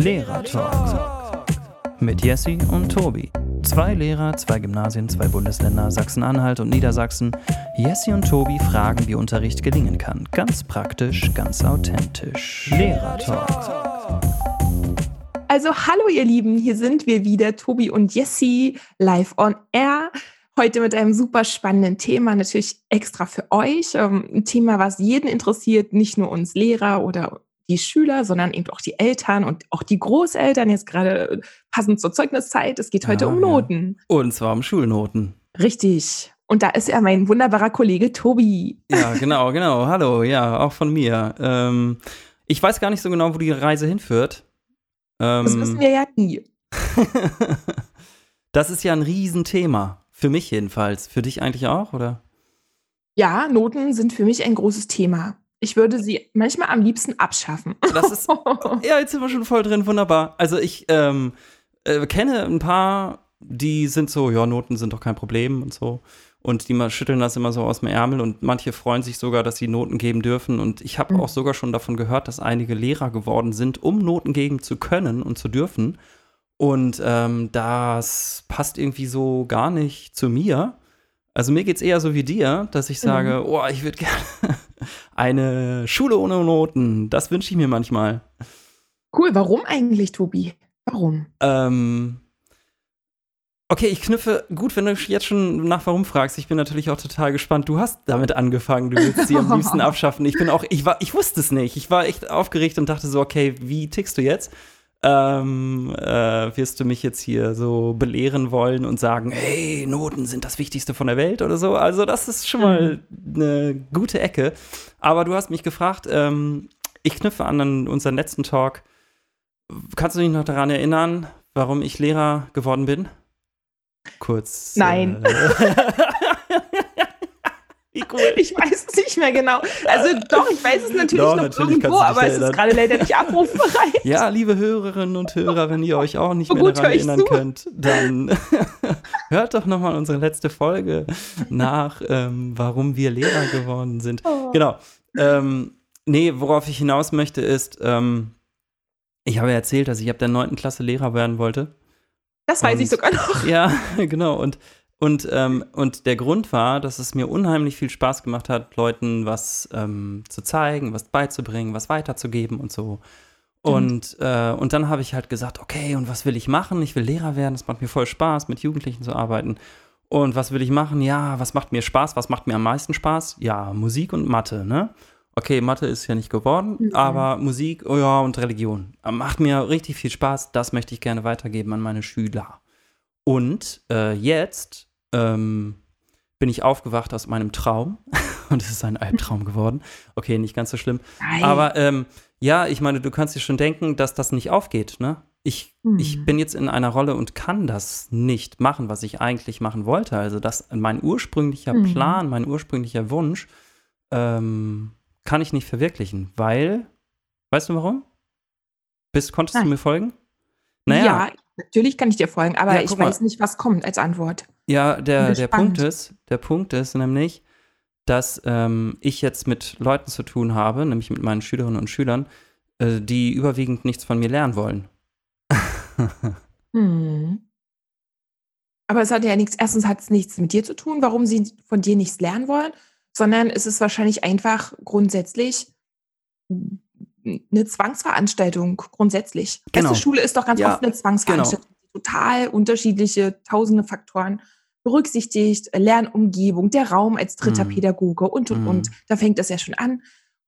Lehrer-Talk mit Jessie und Tobi. Zwei Lehrer, zwei Gymnasien, zwei Bundesländer, Sachsen-Anhalt und Niedersachsen. Jessie und Tobi fragen, wie Unterricht gelingen kann. Ganz praktisch, ganz authentisch. Lehrer-Talk. Also hallo ihr Lieben, hier sind wir wieder, Tobi und Jessie, live on air. Heute mit einem super spannenden Thema, natürlich extra für euch. Ähm, ein Thema, was jeden interessiert, nicht nur uns Lehrer oder die Schüler, sondern eben auch die Eltern und auch die Großeltern, jetzt gerade passend zur Zeugniszeit. Es geht heute ja, um Noten. Ja. Und zwar um Schulnoten. Richtig. Und da ist ja mein wunderbarer Kollege Tobi. Ja, genau, genau. Hallo, ja, auch von mir. Ähm, ich weiß gar nicht so genau, wo die Reise hinführt. Ähm, das wissen wir ja nie. das ist ja ein Riesenthema. Für mich jedenfalls. Für dich eigentlich auch, oder? Ja, Noten sind für mich ein großes Thema. Ich würde sie manchmal am liebsten abschaffen. Das ist, ja, jetzt sind wir schon voll drin, wunderbar. Also ich ähm, äh, kenne ein paar, die sind so, ja, Noten sind doch kein Problem und so. Und die mal schütteln das immer so aus dem Ärmel und manche freuen sich sogar, dass sie Noten geben dürfen. Und ich habe mhm. auch sogar schon davon gehört, dass einige Lehrer geworden sind, um Noten geben zu können und zu dürfen. Und ähm, das passt irgendwie so gar nicht zu mir. Also mir geht es eher so wie dir, dass ich sage, mhm. oh, ich würde gerne eine Schule ohne Noten. Das wünsche ich mir manchmal. Cool, warum eigentlich, Tobi? Warum? Ähm, okay, ich knüpfe, gut, wenn du jetzt schon nach warum fragst, ich bin natürlich auch total gespannt. Du hast damit angefangen, du willst sie am liebsten abschaffen. Ich bin auch, ich war, ich wusste es nicht. Ich war echt aufgeregt und dachte so, okay, wie tickst du jetzt? ähm, äh, wirst du mich jetzt hier so belehren wollen und sagen, hey, Noten sind das Wichtigste von der Welt oder so. Also das ist schon mal mhm. eine gute Ecke. Aber du hast mich gefragt, ähm, ich knüpfe an unseren letzten Talk. Kannst du dich noch daran erinnern, warum ich Lehrer geworden bin? Kurz. Nein. Äh, Wie cool. Ich weiß nicht mehr genau. Also doch, ich weiß es natürlich doch, noch natürlich irgendwo, aber es ist gerade leider nicht abrufbereit. Ja, liebe Hörerinnen und Hörer, wenn ihr euch auch nicht mehr daran erinnern könnt, dann hört doch nochmal unsere letzte Folge nach, ähm, warum wir Lehrer geworden sind. Oh. Genau. Ähm, nee, worauf ich hinaus möchte, ist, ähm, ich habe erzählt, dass ich ab der 9. Klasse Lehrer werden wollte. Das weiß und, ich sogar noch. Ja, genau. Und und, ähm, und der Grund war, dass es mir unheimlich viel Spaß gemacht hat, Leuten was ähm, zu zeigen, was beizubringen, was weiterzugeben und so. Und, äh, und dann habe ich halt gesagt, okay, und was will ich machen? Ich will Lehrer werden, es macht mir voll Spaß, mit Jugendlichen zu arbeiten. Und was will ich machen? Ja, was macht mir Spaß? Was macht mir am meisten Spaß? Ja, Musik und Mathe, ne? Okay, Mathe ist ja nicht geworden, mhm. aber Musik, oh ja, und Religion. Macht mir richtig viel Spaß, das möchte ich gerne weitergeben an meine Schüler. Und äh, jetzt ähm, bin ich aufgewacht aus meinem Traum und es ist ein Albtraum geworden. Okay, nicht ganz so schlimm. Nein. Aber ähm, ja, ich meine, du kannst dir schon denken, dass das nicht aufgeht, ne? Ich, hm. ich bin jetzt in einer Rolle und kann das nicht machen, was ich eigentlich machen wollte. Also das, mein ursprünglicher hm. Plan, mein ursprünglicher Wunsch, ähm, kann ich nicht verwirklichen, weil, weißt du warum? Bist, konntest Nein. du mir folgen? Naja. Ja, natürlich kann ich dir folgen, aber ja, ich weiß mal. nicht, was kommt als Antwort. Ja, der, der Punkt ist, der Punkt ist nämlich, dass ähm, ich jetzt mit Leuten zu tun habe, nämlich mit meinen Schülerinnen und Schülern, äh, die überwiegend nichts von mir lernen wollen. hm. Aber es hat ja nichts, erstens hat es nichts mit dir zu tun, warum sie von dir nichts lernen wollen, sondern es ist wahrscheinlich einfach grundsätzlich eine Zwangsveranstaltung, grundsätzlich. Genau. Erste Schule ist doch ganz ja, oft eine Zwangsveranstaltung. Genau total unterschiedliche, tausende Faktoren berücksichtigt, Lernumgebung, der Raum als dritter mhm. Pädagoge und, und, mhm. und. Da fängt das ja schon an.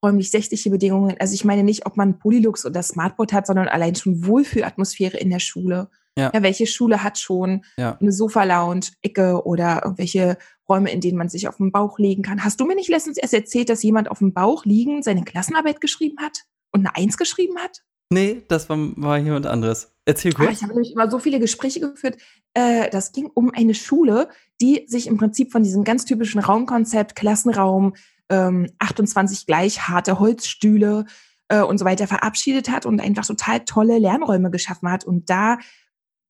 Räumlich-sächliche Bedingungen. Also ich meine nicht, ob man Polylux oder Smartboard hat, sondern allein schon Wohlfühlatmosphäre in der Schule. Ja. ja welche Schule hat schon ja. eine Sofa-Lounge, Ecke oder irgendwelche Räume, in denen man sich auf den Bauch legen kann? Hast du mir nicht letztens erst erzählt, dass jemand auf dem Bauch liegend seine Klassenarbeit geschrieben hat und eine Eins geschrieben hat? Nee, das war, war jemand anderes. Erzähl ah, kurz. Ah, ich habe nämlich immer so viele Gespräche geführt. Äh, das ging um eine Schule, die sich im Prinzip von diesem ganz typischen Raumkonzept, Klassenraum, ähm, 28 gleich harte Holzstühle äh, und so weiter verabschiedet hat und einfach total tolle Lernräume geschaffen hat. Und da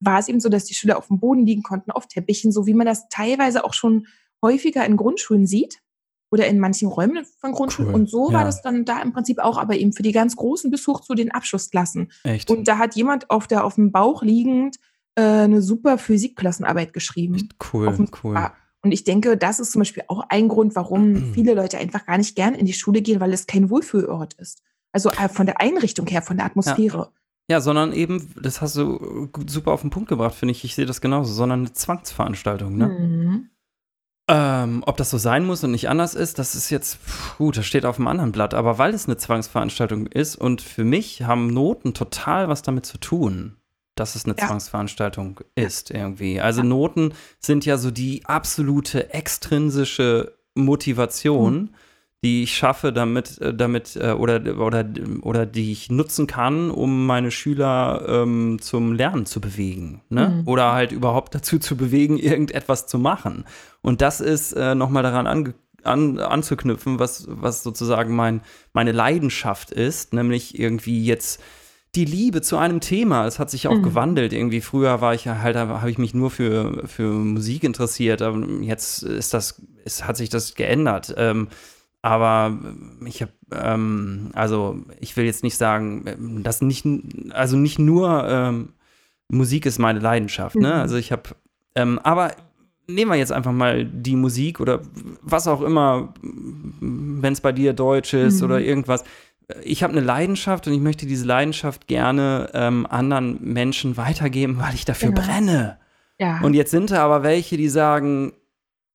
war es eben so, dass die Schüler auf dem Boden liegen konnten, auf Teppichen, so wie man das teilweise auch schon häufiger in Grundschulen sieht. Oder in manchen Räumen von Grundschulen. Cool. Und so war Ja. das dann da im Prinzip auch, aber eben für die ganz Großen bis hoch zu den Abschlussklassen. Echt. Und da hat jemand auf der auf dem Bauch liegend äh, eine super Physikklassenarbeit geschrieben. Echt cool, dem cool. Sofa. Und ich denke, das ist zum Beispiel auch ein Grund, warum Mhm. viele Leute einfach gar nicht gern in die Schule gehen, weil es kein Wohlfühlort ist. Also äh, von der Einrichtung her, von der Atmosphäre. Ja, sondern eben, das hast du gut- super auf den Punkt gebracht, finde ich. Ich sehe das genauso, sondern eine Zwangsveranstaltung. Ne? Mhm. Ähm, ob das so sein muss und nicht anders ist, das ist jetzt, pff, gut, das steht auf einem anderen Blatt. Aber weil es eine Zwangsveranstaltung ist und für mich haben Noten total was damit zu tun, dass es eine Ja. Zwangsveranstaltung ist irgendwie. Also Noten sind ja so die absolute extrinsische Motivation, die ich schaffe, damit, äh, damit äh, oder, oder, oder die ich nutzen kann, um meine Schüler ähm, zum Lernen zu bewegen. Ne? Mhm. Oder halt überhaupt dazu zu bewegen, irgendetwas zu machen. Und das ist äh, nochmal daran ange an, anzuknüpfen, was, was sozusagen mein, meine Leidenschaft ist, nämlich irgendwie jetzt die Liebe zu einem Thema. Es hat sich auch Mhm. gewandelt. Irgendwie früher war ich halt, habe ich mich nur für, für Musik interessiert. Aber jetzt ist das, es hat sich das geändert. Ähm, aber ich habe, ähm, also ich will jetzt nicht sagen, ähm, dass nicht, also nicht nur ähm, Musik ist meine Leidenschaft. Ne? Mhm. Also ich habe, ähm, aber nehmen wir jetzt einfach mal die Musik oder was auch immer, wenn es bei dir Deutsch ist Mhm. oder irgendwas. Ich habe eine Leidenschaft und ich möchte diese Leidenschaft gerne ähm, anderen Menschen weitergeben, weil ich dafür Genau. brenne. Ja. Und jetzt sind da aber welche, die sagen,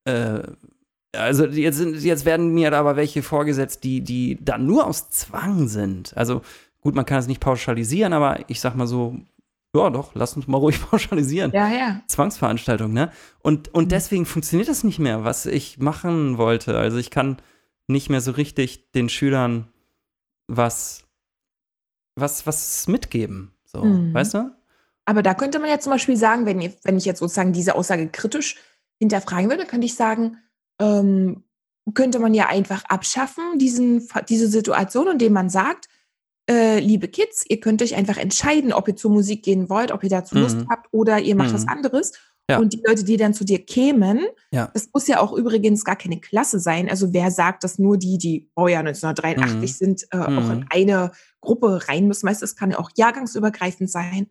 äh, also jetzt, sind, jetzt werden mir da aber welche vorgesetzt, die, die dann nur aus Zwang sind. Also gut, man kann es nicht pauschalisieren, aber ich sag mal so, ja doch, lass uns mal ruhig pauschalisieren. ja, ja. Zwangsveranstaltung, ne? Und, und Mhm. deswegen funktioniert das nicht mehr, was ich machen wollte. Also ich kann nicht mehr so richtig den Schülern was, was, was mitgeben. So, Mhm. weißt du? Aber da könnte man ja zum Beispiel sagen, wenn, wenn ich jetzt sozusagen diese Aussage kritisch hinterfragen würde, könnte ich sagen, ähm, könnte man ja einfach abschaffen, diesen, diese Situation, indem man sagt, äh, liebe Kids, ihr könnt euch einfach entscheiden, ob ihr zur Musik gehen wollt, ob ihr dazu Mhm. Lust habt oder ihr macht Mhm. was anderes. Ja. Und die Leute, die dann zu dir kämen, Ja. das muss ja auch übrigens gar keine Klasse sein. Also wer sagt, dass nur die, die Baujahr 1983 Mhm. sind, äh, auch Mhm. in eine Gruppe rein müssen. Weißt du, es kann ja auch jahrgangsübergreifend sein.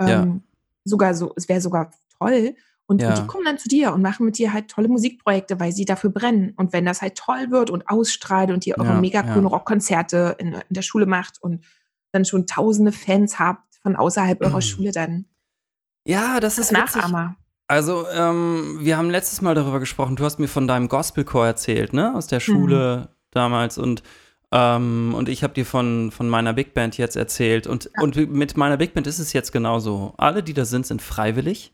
Ja. Ähm, Sogar so, es wäre sogar toll. Und, Ja. und die kommen dann zu dir und machen mit dir halt tolle Musikprojekte, weil sie dafür brennen. Und wenn das halt toll wird und ausstrahlt und ihr eure Ja, mega coolen ja. Rockkonzerte in, in der Schule macht und dann schon tausende Fans habt von außerhalb eurer Mhm. Schule, dann Ja, das ist witzig. Nachahmer. Also, ähm, wir haben letztes Mal darüber gesprochen. Du hast mir von deinem Gospelchor erzählt, ne? Aus Mhm. der Schule damals und ähm, und ich habe dir von, von meiner Big Band jetzt erzählt. Und, Ja. und mit meiner Big Band ist es jetzt genauso. Alle, die da sind, sind freiwillig.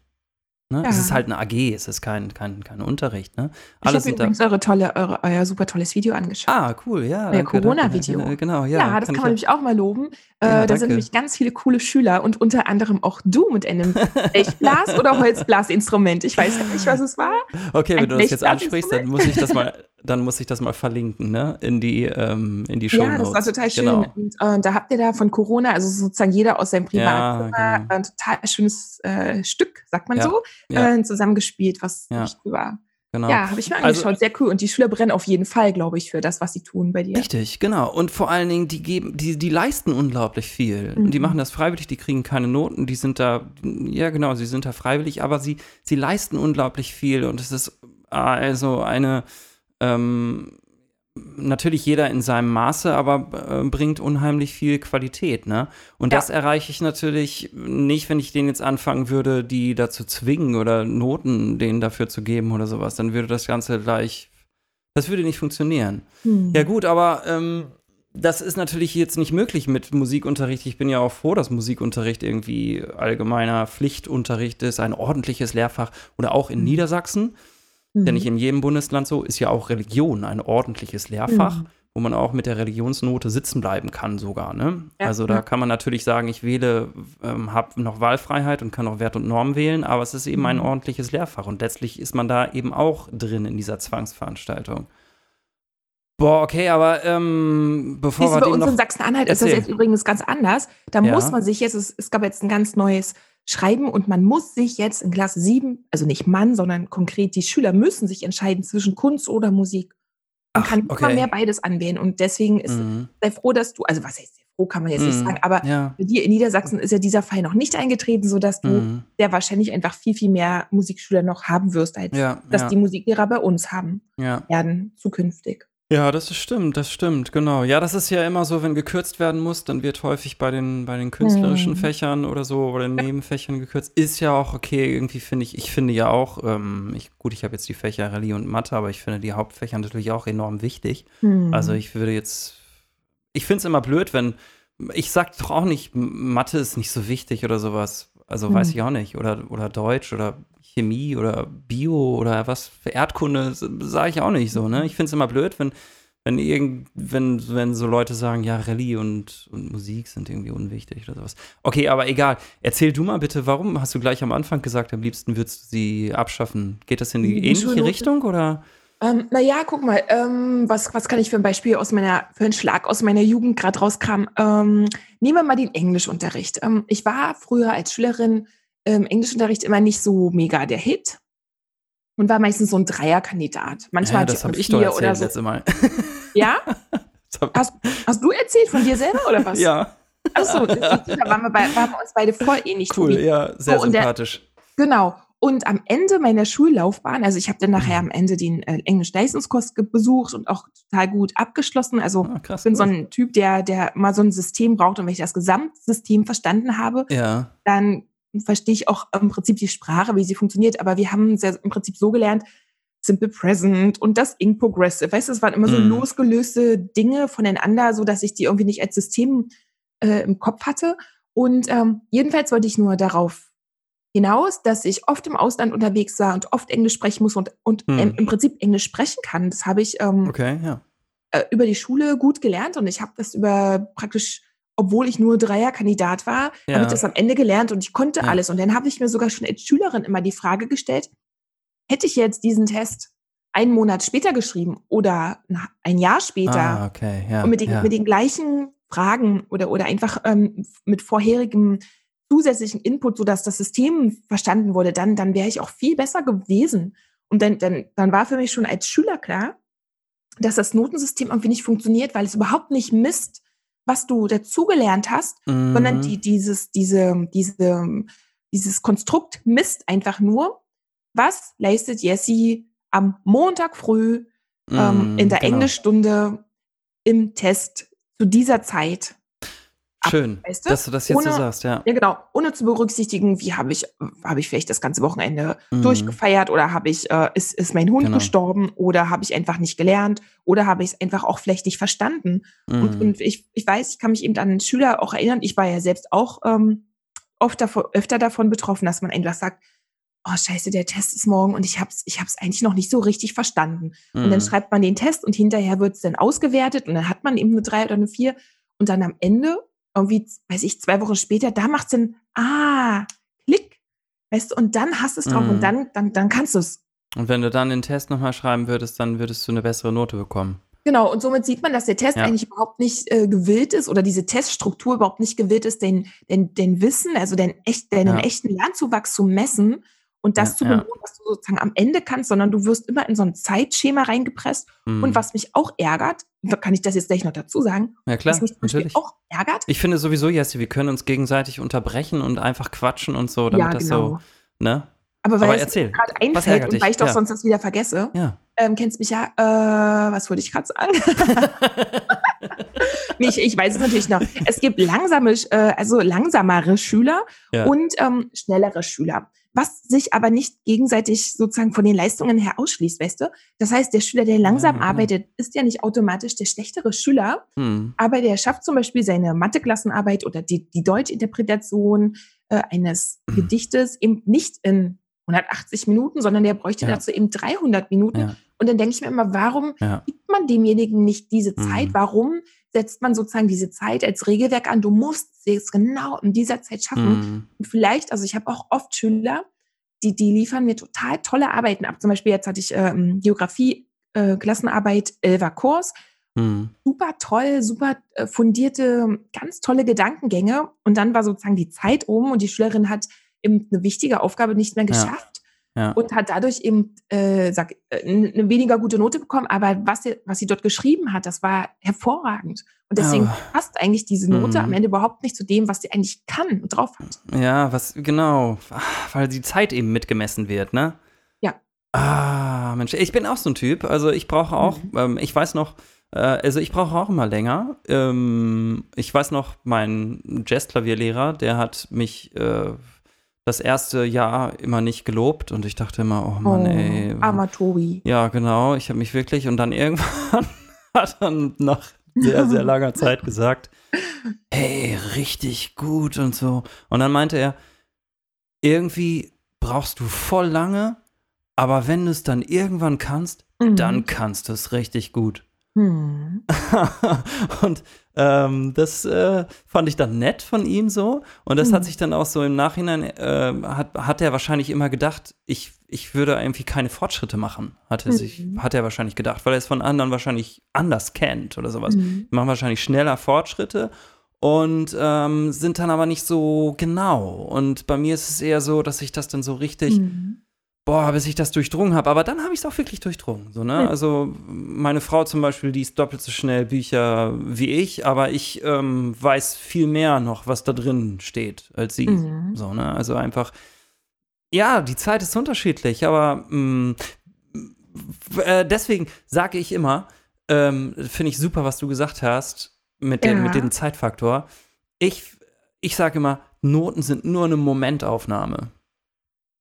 Ne? Es Ja. ist halt eine AG, es ist kein, kein, kein Unterricht. Ne? Ich Alle habe übrigens eure tolle, eure, euer super tolles Video angeschaut. Ah, cool, ja. Euer Corona-Video. danke, Genau, ja. Ja, das kann, ich man nämlich auch mal loben. Äh, Ja, da sind nämlich ganz viele coole Schüler und unter anderem auch du mit einem Blechblas- oder Holzblasinstrument. Ich weiß gar nicht, was es war. Okay, wenn ein du das jetzt ansprichst, dann muss ich das mal, dann muss ich das mal verlinken, ne? In die, ähm, in die Show Ja, das war total schön. Genau. Und äh, da habt ihr da von Corona, also sozusagen jeder aus seinem Ja, Privatzimmer, genau. ein total schönes äh, Stück, sagt man Ja, so, ja. äh, zusammengespielt, was Ja. cool war. genau. Ja, habe ich mir Also- angeschaut. Sehr cool. Und die Schüler brennen auf jeden Fall, glaube ich, für das, was sie tun bei dir. Richtig, genau. Und vor allen Dingen, die geben, die, die leisten unglaublich viel. Mhm. Und die machen das freiwillig, die kriegen keine Noten, die sind da, ja genau, sie sind da freiwillig, aber sie, sie leisten unglaublich viel. Und es ist also eine, ähm, natürlich jeder in seinem Maße, aber äh, bringt unheimlich viel Qualität, ne? Und Ja. das erreiche ich natürlich nicht, wenn ich denen jetzt anfangen würde, die dazu zwingen oder Noten denen dafür zu geben oder sowas. Dann würde das Ganze gleich, das würde nicht funktionieren. Hm. Ja, gut, aber ähm, das ist natürlich jetzt nicht möglich mit Musikunterricht. Ich bin ja auch froh, dass Musikunterricht irgendwie allgemeiner Pflichtunterricht ist, ein ordentliches Lehrfach oder auch in Mhm. Niedersachsen. Mhm. Denn nicht in jedem Bundesland so ist ja auch Religion ein ordentliches Lehrfach, Mhm. wo man auch mit der Religionsnote sitzen bleiben kann sogar. Ne? Ja, also da ja. kann man natürlich sagen, ich wähle, ähm, habe noch Wahlfreiheit und kann auch Wert und Norm wählen, aber es ist eben ein Mhm. ordentliches Lehrfach und letztlich ist man da eben auch drin in dieser Zwangsveranstaltung. Boah, okay, aber ähm, bevor Siehst wir bei uns noch in Sachsen-Anhalt ist das jetzt übrigens ganz anders. Da Ja. muss man sich jetzt, es, es gab jetzt ein ganz neues Schreiben und man muss sich jetzt in Klasse 7, also nicht Mann, sondern konkret die Schüler müssen sich entscheiden zwischen Kunst oder Musik. Man Ach, kann immer okay. mehr beides anwählen. Und deswegen ist, Mhm. sei froh, dass du, also was heißt sehr froh, kann man jetzt nicht Mhm. sagen, aber Ja. bei dir in Niedersachsen ist ja dieser Fall noch nicht eingetreten, sodass du Mhm. sehr wahrscheinlich einfach viel, viel mehr Musikschüler noch haben wirst, als Ja, dass ja, die Musiklehrer bei uns haben werden zukünftig. Ja, das ist stimmt, das stimmt, genau. Ja, das ist ja immer so, wenn gekürzt werden muss, dann wird häufig bei den, bei den künstlerischen Hm. Fächern oder so oder den Nebenfächern gekürzt. Ist ja auch okay, irgendwie finde ich, ich finde ja auch, ähm, ich, gut, ich habe jetzt die Fächer Rallye und Mathe, aber ich finde die Hauptfächer natürlich auch enorm wichtig. Hm. Also ich würde jetzt, ich finde es immer blöd, wenn, ich sag doch auch nicht, Mathe ist nicht so wichtig oder sowas. Also weiß Hm. ich auch nicht. Oder, oder Deutsch oder Chemie oder Bio oder was für Erdkunde, sage ich auch nicht so, ne? Ich finde es immer blöd, wenn, wenn irgend, wenn, wenn so Leute sagen, ja, Rallye und, und Musik sind irgendwie unwichtig oder sowas. Okay, aber egal. Erzähl du mal bitte, warum hast du gleich am Anfang gesagt, am liebsten würdest du sie abschaffen? Geht das in die, ähnliche? Richtung oder? Ähm, naja, guck mal, ähm, was, was kann ich für ein Beispiel aus meiner, für einen Schlag aus meiner Jugend gerade rauskam? Ähm, nehmen wir mal den Englischunterricht. Ähm, ich war früher als Schülerin im Englischunterricht immer nicht so mega der Hit und war meistens so ein Dreierkandidat. Manchmal ja, das habe ich doch erzählt oder so. letzte Mal. Ja? Hast, hast du erzählt von dir selber oder was? ja, Achso, da waren wir, bei, waren wir uns beide voll ähnlich. cool, Tobi. ja, sehr Oh, und der- sympathisch. Genau. Und am Ende meiner Schullaufbahn, also ich habe dann nachher Mhm. am Ende den äh, Englisch-Leistungskurs besucht und auch total gut abgeschlossen. Also Ah, krass. ich bin so ein Typ, der, der mal so ein System braucht. Und wenn ich das Gesamtsystem verstanden habe, ja, dann verstehe ich auch im Prinzip die Sprache, wie sie funktioniert. Aber wir haben es ja im Prinzip so gelernt, Simple Present und das In Progressive. Weißt du, es waren immer so Mhm. losgelöste Dinge voneinander, so dass ich die irgendwie nicht als System äh, im Kopf hatte. Und ähm, jedenfalls wollte ich nur darauf hinaus, dass ich oft im Ausland unterwegs war und oft Englisch sprechen muss und, und Hm. ähm, im Prinzip Englisch sprechen kann. Das habe ich ähm, okay, ja. äh, über die Schule gut gelernt und ich habe das über praktisch, obwohl ich nur Dreierkandidat war, Ja. habe ich das am Ende gelernt und ich konnte Ja. alles. Und dann habe ich mir sogar schon als Schülerin immer die Frage gestellt, hätte ich jetzt diesen Test einen Monat später geschrieben oder ein Jahr später Ah, okay, ja. und mit den, mit den gleichen Fragen oder, oder einfach ähm, mit vorherigem zusätzlichen Input, sodass das System verstanden wurde, dann, dann wäre ich auch viel besser gewesen. Und dann, dann, dann war für mich schon als Schüler klar, dass das Notensystem irgendwie nicht funktioniert, weil es überhaupt nicht misst, was du dazugelernt hast, sondern Mhm. die, dieses, diese, diese, dieses Konstrukt misst einfach nur, was leistet Jessie am Montag früh ähm, Mhm, in der genau. Englischstunde im Test zu dieser Zeit. Ab, Schön, weißt du? dass du das jetzt so Ohne- sagst, ja. Ja, genau. Ohne zu berücksichtigen, wie habe ich, habe ich vielleicht das ganze Wochenende Mhm. durchgefeiert oder habe ich, äh, ist, ist mein Hund Genau. gestorben oder habe ich einfach nicht gelernt oder habe ich es einfach auch vielleicht nicht verstanden. Und, Mhm. und ich, ich weiß, ich kann mich eben an einen Schüler auch erinnern. Ich war ja selbst auch ähm, oft davon, öfter davon betroffen, dass man einfach sagt, oh scheiße, der Test ist morgen und ich hab's, ich hab's eigentlich noch nicht so richtig verstanden. Und dann Mhm. schreibt man den Test und hinterher wird's dann ausgewertet und dann hat man eben eine drei oder eine vier und dann am Ende, irgendwie, weiß ich, zwei Wochen später, da macht's dann, ah, Klick, weißt du, und dann hast du es drauf Mhm. und dann, dann, dann kannst du es. Und wenn du dann den Test nochmal schreiben würdest, dann würdest du eine bessere Note bekommen. Genau, und somit sieht man, dass der Test Ja. eigentlich überhaupt nicht äh, gewillt ist oder diese Teststruktur überhaupt nicht gewillt ist, den, den, den Wissen, also den echt, deinen Ja. echten Lernzuwachs zu messen und das Ja, zu belohnen, was du sozusagen am Ende kannst, sondern du wirst immer in so ein Zeitschema reingepresst. Mhm. Und was mich auch ärgert, kann ich das jetzt gleich noch dazu sagen, Ja, klar, mich natürlich. auch ärgert, Ich finde sowieso, Jessie, wir können uns gegenseitig unterbrechen und einfach quatschen und so, damit ja, das genau. so, ne? Aber weil Aber es gerade einfällt und weil ich doch Ja. sonst das wieder vergesse, Ja. ähm, kennst mich ja, äh, was wollte ich gerade sagen? nee, ich, ich weiß es natürlich noch. Es gibt langsame, äh, also langsamere Schüler Ja. und ähm, schnellere Schüler. Was sich aber nicht gegenseitig sozusagen von den Leistungen her ausschließt, weißt du? Das heißt, der Schüler, der langsam Ja, arbeitet, ist ja nicht automatisch der schlechtere Schüler, Hm. aber der schafft zum Beispiel seine Matheklassenarbeit oder die, die Deutschinterpretation äh, eines Mhm. Gedichtes eben nicht in 180 Minuten, sondern der bräuchte Ja. dazu eben 300 Minuten. Ja. Und dann denke ich mir immer, warum gibt man demjenigen nicht diese Zeit? Mhm. Warum setzt man sozusagen diese Zeit als Regelwerk an? Du musst es genau in dieser Zeit schaffen. Hm. Und vielleicht, also ich habe auch oft Schüler, die, die liefern mir total tolle Arbeiten ab. Zum Beispiel jetzt hatte ich ähm, Geografie, äh, Klassenarbeit, Elver Kurs. Hm. Super toll, super äh, fundierte, ganz tolle Gedankengänge. Und dann war sozusagen die Zeit um und die Schülerin hat eben eine wichtige Aufgabe nicht mehr geschafft. Ja. Und hat dadurch eben äh, sag, äh, eine weniger gute Note bekommen. Aber was sie, was sie dort geschrieben hat, das war hervorragend. Und deswegen Aber- passt eigentlich diese Note Mhm. am Ende überhaupt nicht zu dem, was sie eigentlich kann und drauf hat. Ja, was, genau. Ah, Weil die Zeit eben mitgemessen wird, ne? Ja. Ah, Mensch, ich bin auch so ein Typ. Also ich brauche auch, Mhm. ähm, ich weiß noch, äh, also ich brauche auch immer länger. Ähm, ich weiß noch, mein Jazzklavierlehrer, der hat mich äh, das erste Jahr immer nicht gelobt und ich dachte immer, oh Mann, ey. armer Tobi. Ja, genau. Ich habe mich wirklich und dann irgendwann hat er nach sehr, sehr langer Zeit gesagt, hey, richtig gut und so. Und dann meinte er, irgendwie brauchst du voll lange, aber wenn du es dann irgendwann kannst, Mhm. dann kannst du es richtig gut. Hm. und ähm, das äh, fand ich dann nett von ihm so. Und das Mhm. hat sich dann auch so im Nachhinein, äh, hat, hat er wahrscheinlich immer gedacht, ich, ich würde irgendwie keine Fortschritte machen, hat er, sich, Mhm. hat er wahrscheinlich gedacht, weil er es von anderen wahrscheinlich anders kennt oder sowas. Mhm. Die machen wahrscheinlich schneller Fortschritte und ähm, sind dann aber nicht so genau. Und bei mir ist es eher so, dass ich das dann so richtig Mhm. Boah, bis ich das durchdrungen habe. Aber dann habe ich es auch wirklich durchdrungen. So, ne? Also meine Frau zum Beispiel liest doppelt so schnell Bücher wie ich, aber ich ähm, weiß viel mehr noch, was da drin steht, als sie. Mhm. So, ne? Also einfach, ja, die Zeit ist unterschiedlich, aber mh, w- äh, deswegen sage ich immer, ähm, finde ich super, was du gesagt hast mit, dem, Ja. mit dem Zeitfaktor. Ich, ich sage immer, Noten sind nur eine Momentaufnahme.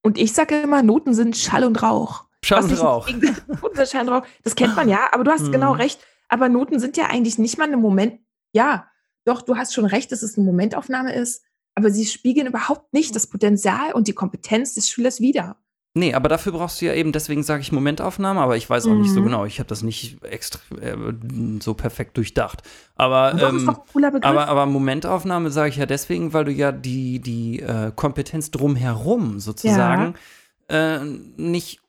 Und ich sage immer, Noten sind Schall und Rauch. Schall und Rauch. Noten sind Schall und Rauch. Das kennt man ja, aber du hast Mhm. genau recht. Aber Noten sind ja eigentlich nicht mal ein Moment. Ja, doch, du hast schon recht, dass es eine Momentaufnahme ist. Aber sie spiegeln überhaupt nicht das Potenzial und die Kompetenz des Schülers wider. Nee, aber dafür brauchst du ja eben, deswegen sage ich Momentaufnahme, aber ich weiß auch nicht so Mhm. genau. Ich habe das nicht extra äh, so perfekt durchdacht. Aber, ähm, aber, aber Momentaufnahme sage ich ja deswegen, weil du ja die, die äh, Kompetenz drumherum sozusagen äh, nicht,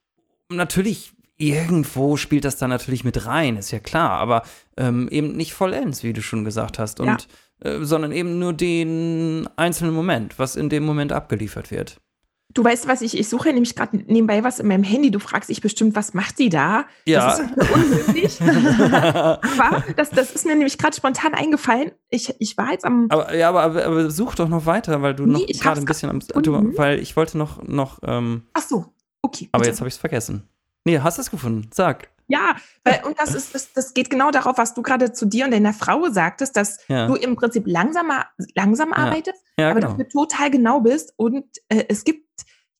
natürlich irgendwo spielt das dann natürlich mit rein, ist ja klar, aber ähm, eben nicht vollends, wie du schon gesagt hast, und äh, sondern eben nur den einzelnen Moment, was in dem Moment abgeliefert wird. Du weißt, was ich, ich suche nämlich gerade nebenbei was in meinem Handy. Du fragst dich bestimmt, was macht sie da? Ja. Das ist unmöglich. aber das, das ist mir nämlich gerade spontan eingefallen. Ich, ich war jetzt am. Aber ja, aber, aber, aber such doch noch weiter, weil du Nee, noch ich gerade ein bisschen am. Du, weil ich wollte noch, noch ähm, Ach so, okay. aber bitte. jetzt habe ich es vergessen. Nee, hast du es gefunden? Sag. Ja, weil, und das ist, das, das geht genau darauf, was du gerade zu dir und deiner Frau sagtest, dass Ja. du im Prinzip langsamer, langsam arbeitest, Ja, aber genau. dafür total genau bist. Und äh, es gibt,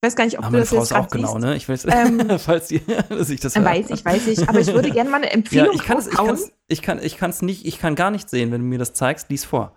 ich weiß gar nicht, ob Ah, du das Frau jetzt ist auch genau, siehst. ne? Ich weiß, Ähm, falls die, dass ich das Äh. Weiß ich, weiß ich. Aber ich würde gerne mal eine Ja, Empfehlung ich kann es, ich kann's, ich kann, ich kann's nicht, ich kann gar nicht sehen, wenn du mir das zeigst. Lies vor.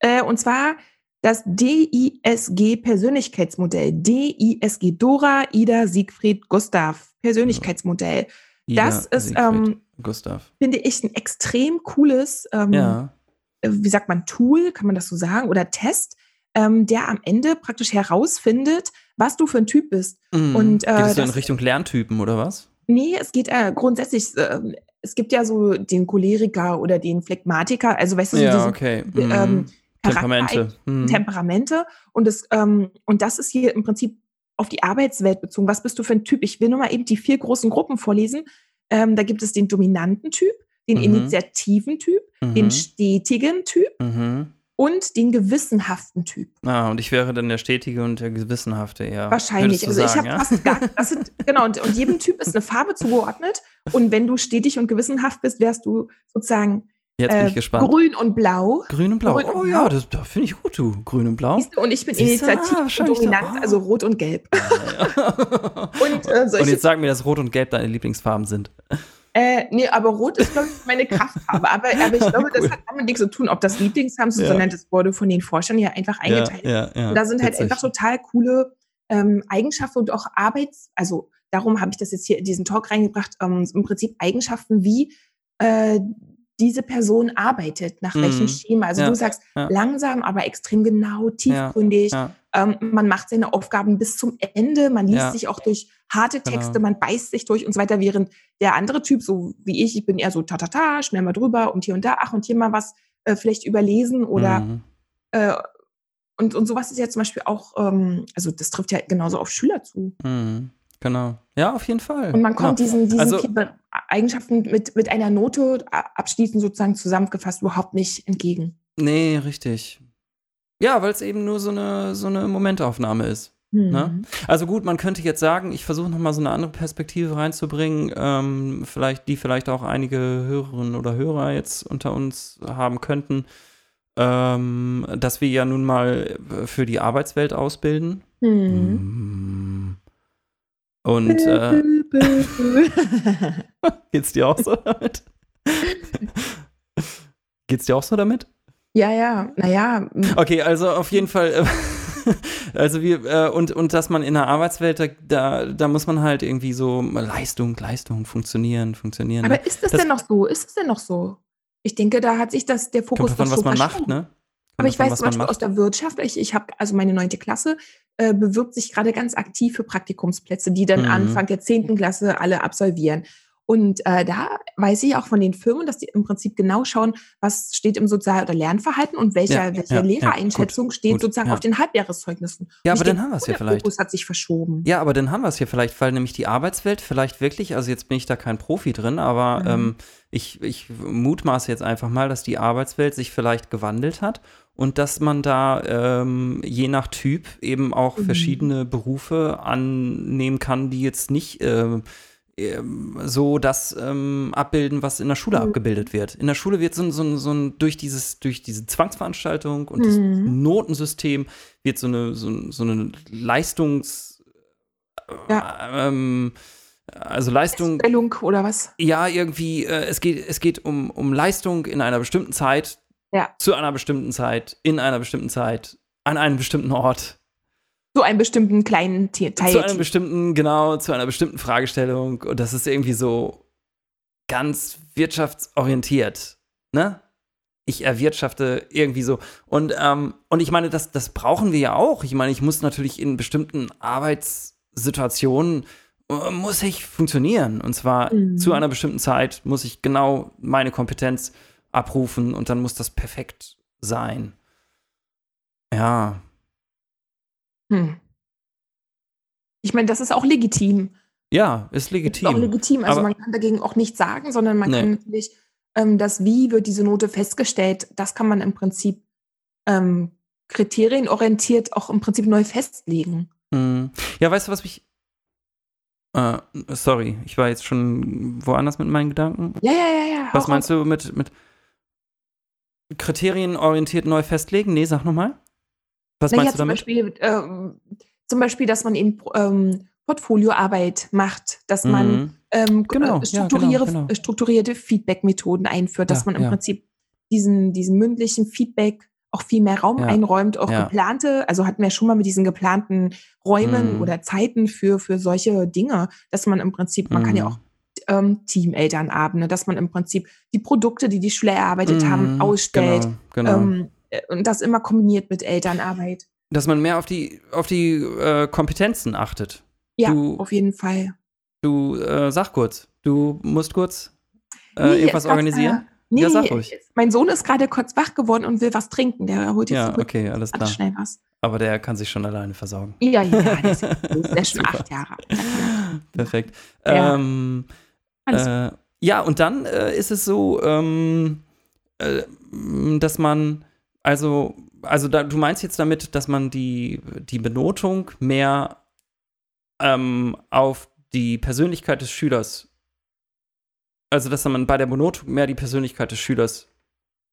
Äh, und zwar das DISG-Persönlichkeitsmodell. DISG Dora, Ida, Siegfried, Gustav. Persönlichkeitsmodell. Ida, Das ist, ähm, Gustav. Finde ich ein extrem cooles, ähm, Ja. äh, wie sagt man, Tool, kann man das so sagen, oder Test, ähm, der am Ende praktisch herausfindet, was du für ein Typ bist. Mhm. und, äh, Geht es so in Richtung Lerntypen oder was? Nee, es geht äh, grundsätzlich, äh, es gibt ja so den Choleriker oder den Phlegmatiker, also weißt du, so Ja, diese okay. ähm, Mhm. Temperamente. Mhm. Temperamente. Und das, ähm, und das ist hier im Prinzip auf die Arbeitswelt bezogen. Was bist du für ein Typ? Ich will nur mal eben die vier großen Gruppen vorlesen. Ähm, da gibt es den dominanten Typ, den Mhm. initiativen Typ, den Mhm. stetigen Typ Mhm. Und den gewissenhaften Typ. Ah, und ich wäre dann der Stetige und der Gewissenhafte, ja. Wahrscheinlich. Also ich sagen, habe ja? fast gar, das sind, genau, und, und jedem Typ ist eine Farbe zugeordnet. Und wenn du stetig und gewissenhaft bist, wärst du sozusagen Jetzt bin äh, ich gespannt. grün und blau. Grün und Blau. Grün und oh Blau. ja, das, das finde ich gut, du. Grün und Blau. Du, Und ich bin Siehst? Ah, initiativ so. dominant, Ah. also rot und gelb. Und, äh, und jetzt sag mir, dass Rot und Gelb deine Lieblingsfarben sind. Äh, nee, aber Rot ist, glaube ich, meine Kraftfarbe. Aber, aber ich glaube, das Cool. hat damit nichts zu tun, ob das Lieblingsfarben sind, Ja. sondern das wurde von den Forschern ja einfach eingeteilt. Ja, ja, und da sind halt Witzig. einfach total coole ähm, Eigenschaften und auch Arbeits-, also darum habe ich das jetzt hier in diesen Talk reingebracht, ähm, im Prinzip Eigenschaften, wie äh, diese Person arbeitet, nach Mhm. welchem Schema. Also du sagst langsam, aber extrem genau, tiefgründig. Ähm, man macht seine Aufgaben bis zum Ende, man liest sich auch durch harte Genau. Texte, man beißt sich durch und so weiter, während der andere Typ, so wie ich, ich bin eher so ta-ta-ta, schnell mal drüber und hier und da, ach und hier mal was äh, vielleicht überlesen oder Mhm. äh, und, und sowas ist ja zum Beispiel auch, ähm, also das trifft ja genauso auf Schüler zu. Mhm. Genau. Ja, auf jeden Fall. Und man kommt genau. diesen, diesen Also- Eigenschaften mit, mit einer Note abschließend sozusagen zusammengefasst überhaupt nicht entgegen. Nee, richtig. Ja, weil es eben nur so eine, so eine Momentaufnahme ist. Ne? Also gut, man könnte jetzt sagen, ich versuche nochmal so eine andere Perspektive reinzubringen, ähm, vielleicht, die vielleicht auch einige Hörerinnen oder Hörer jetzt unter uns haben könnten, ähm, dass wir ja nun mal für die Arbeitswelt ausbilden. Hm. Mm. Und äh, geht's dir auch so damit? geht's dir auch so damit? ja, ja, naja, Okay, also auf jeden Fall, äh, also wir, äh, und, und dass man in der Arbeitswelt, da, da, da muss man halt irgendwie so Leistung, Leistung, funktionieren, funktionieren. aber ist das, das- denn noch so? Ist das denn noch so? Ich denke, da hat sich das, der Fokus Kommt davon, was man macht, ne? Aber ich davon, weiß zum Beispiel aus der Wirtschaft, ich, ich habe, also meine neunte Klasse äh, bewirbt sich gerade ganz aktiv für Praktikumsplätze, die dann Mhm. Anfang der zehnten Klasse alle absolvieren. Und äh, da weiß ich auch von den Firmen, dass die im Prinzip genau schauen, was steht im Sozial- oder Lernverhalten und welcher, Ja, welche ja, ja, Lehrereinschätzung steht gut, sozusagen auf den Halbjahreszeugnissen. Ja, Und aber dann denke, haben wir es oh, ja der vielleicht. Fokus hat sich verschoben. Ja, aber dann haben wir es hier vielleicht, weil nämlich die Arbeitswelt vielleicht wirklich, also jetzt bin ich da kein Profi drin, aber Mhm. ähm, ich, ich mutmaße jetzt einfach mal, dass die Arbeitswelt sich vielleicht gewandelt hat und dass man da ähm, je nach Typ eben auch Mhm. verschiedene Berufe annehmen kann, die jetzt nicht ähm, so das ähm, abbilden, was in der Schule Mhm. abgebildet wird. In der Schule wird so ein, so so ein durch dieses, durch diese Zwangsveranstaltung und das Mhm. Notensystem wird so eine, so, so eine Leistungs ähm, also Leistung, Stellung oder was? ja, irgendwie, äh, es geht, es geht um, um Leistung in einer bestimmten Zeit, Ja. zu einer bestimmten Zeit, in einer bestimmten Zeit, an einem bestimmten Ort, So einen bestimmten kleinen Te- Teil. zu einem bestimmten, genau, zu einer bestimmten Fragestellung. Und das ist irgendwie so ganz wirtschaftsorientiert, ne? Ich erwirtschafte irgendwie so. Und, ähm, und ich meine, das, das brauchen wir ja auch. Ich meine, ich muss natürlich in bestimmten Arbeitssituationen äh, muss ich funktionieren. Und zwar Mhm. zu einer bestimmten Zeit muss ich genau meine Kompetenz abrufen und dann muss das perfekt sein. Ja. Hm. Ich meine, das ist auch legitim. Ja, ist Das ist auch legitim. legitim. Also Aber- man kann dagegen auch nichts sagen, sondern man Nee. kann natürlich ähm, das Wie wird diese Note festgestellt, das kann man im Prinzip ähm, kriterienorientiert auch im Prinzip neu festlegen. Hm. Ja, weißt du, was mich. Äh, sorry, ich war jetzt schon woanders mit meinen Gedanken. Ja, ja, ja, ja. Was meinst du mit, mit kriterienorientiert neu festlegen? Nee, sag nochmal. Was naja, meinst du zum damit? Beispiel, ähm, zum Beispiel, dass man eben ähm, Portfolioarbeit macht, dass man Mhm. ähm, Genau, äh, ja, strukturiere, genau, genau. äh, strukturierte Feedback-Methoden einführt, dass Ja, man im ja. Prinzip diesen, diesen mündlichen Feedback auch viel mehr Raum Ja, einräumt, auch ja. geplante, also hatten wir schon mal mit diesen geplanten Räumen Mhm. oder Zeiten für, für solche Dinge, dass man im Prinzip, man kann ja Mhm. auch ähm, Teamelternabende, dass man im Prinzip die Produkte, die die Schüler erarbeitet haben, Mhm, ausstellt. Genau, genau. Ähm, äh, und das immer kombiniert mit Elternarbeit. Dass man mehr auf die, auf die äh, Kompetenzen achtet. Ja, Du- auf jeden Fall. Du äh, sag kurz, du musst kurz äh, Nee, irgendwas gab, organisieren. Äh, nee, Ja, sag ruhig. mein Sohn ist gerade kurz wach geworden und will was trinken. Der holt jetzt Ja, okay, alles klar. schnell was. Aber der kann sich schon alleine versorgen. Ja, ja, der ist, der ist schon acht Jahre. Perfekt. Ja. Ähm, äh, ja, und dann äh, ist es so, ähm, äh, dass man, also, also da, du meinst jetzt damit, dass man die, die Benotung mehr ähm, auf die Persönlichkeit des Schülers, also dass man bei der Benotung mehr die Persönlichkeit des Schülers